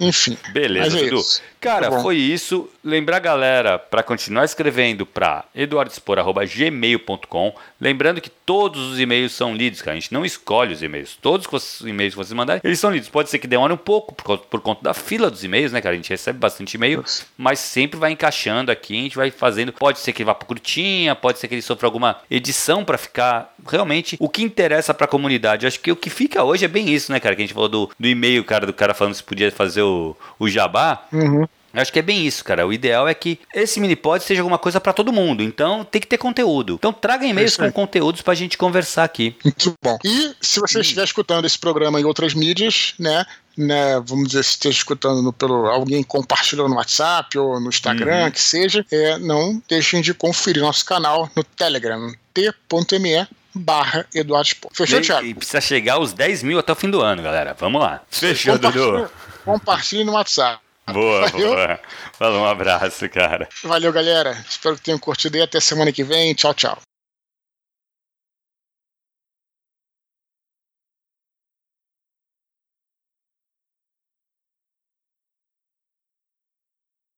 [SPEAKER 1] Enfim.
[SPEAKER 2] Beleza,
[SPEAKER 1] é
[SPEAKER 2] Dudu.
[SPEAKER 1] isso.
[SPEAKER 2] Cara,
[SPEAKER 1] Tá
[SPEAKER 2] foi isso. Lembrar a galera para continuar escrevendo para eduardespor.gmail.com. Lembrando que todos os e-mails são lidos, cara. A gente não escolhe os e-mails. Todos os e-mails que vocês mandarem, eles são lidos. Pode ser que demore um pouco por, conta- por conta da fila dos e-mails, né, cara? A gente recebe bastante e-mail, mas sempre vai encaixando aqui. A gente vai fazendo. Pode ser que ele vá pro curtinha, pode ser que ele sofra alguma edição para ficar realmente o que interessa para a comunidade. Acho que o que fica hoje é bem isso, né, cara? Que a gente falou do, do e-mail, cara, do cara falando se podia fazer o, o jabá.
[SPEAKER 1] Uhum.
[SPEAKER 2] Eu acho que é bem isso, cara. O ideal é que esse mini pod seja alguma coisa pra todo mundo. Então tem que ter conteúdo. Então traga e-mails com conteúdos pra gente conversar aqui.
[SPEAKER 1] Muito bom. E se você estiver escutando esse programa em outras mídias, né? Né, vamos dizer, se esteja escutando pelo alguém compartilhou no WhatsApp ou no Instagram,
[SPEAKER 2] Uhum.
[SPEAKER 1] que seja, é, não deixem de conferir nosso canal no Telegram, t.me barra Eduardo. Fechou,
[SPEAKER 2] E-
[SPEAKER 1] Thiago?
[SPEAKER 2] E precisa chegar aos 10 mil até o fim do ano, galera. Vamos lá. Fechou, Dudu.
[SPEAKER 1] Compartilhe no WhatsApp.
[SPEAKER 2] Boa,
[SPEAKER 1] Valeu.
[SPEAKER 2] boa. Falou, um abraço, cara.
[SPEAKER 1] Valeu, galera. Espero que tenham curtido e até semana que vem. Tchau, tchau.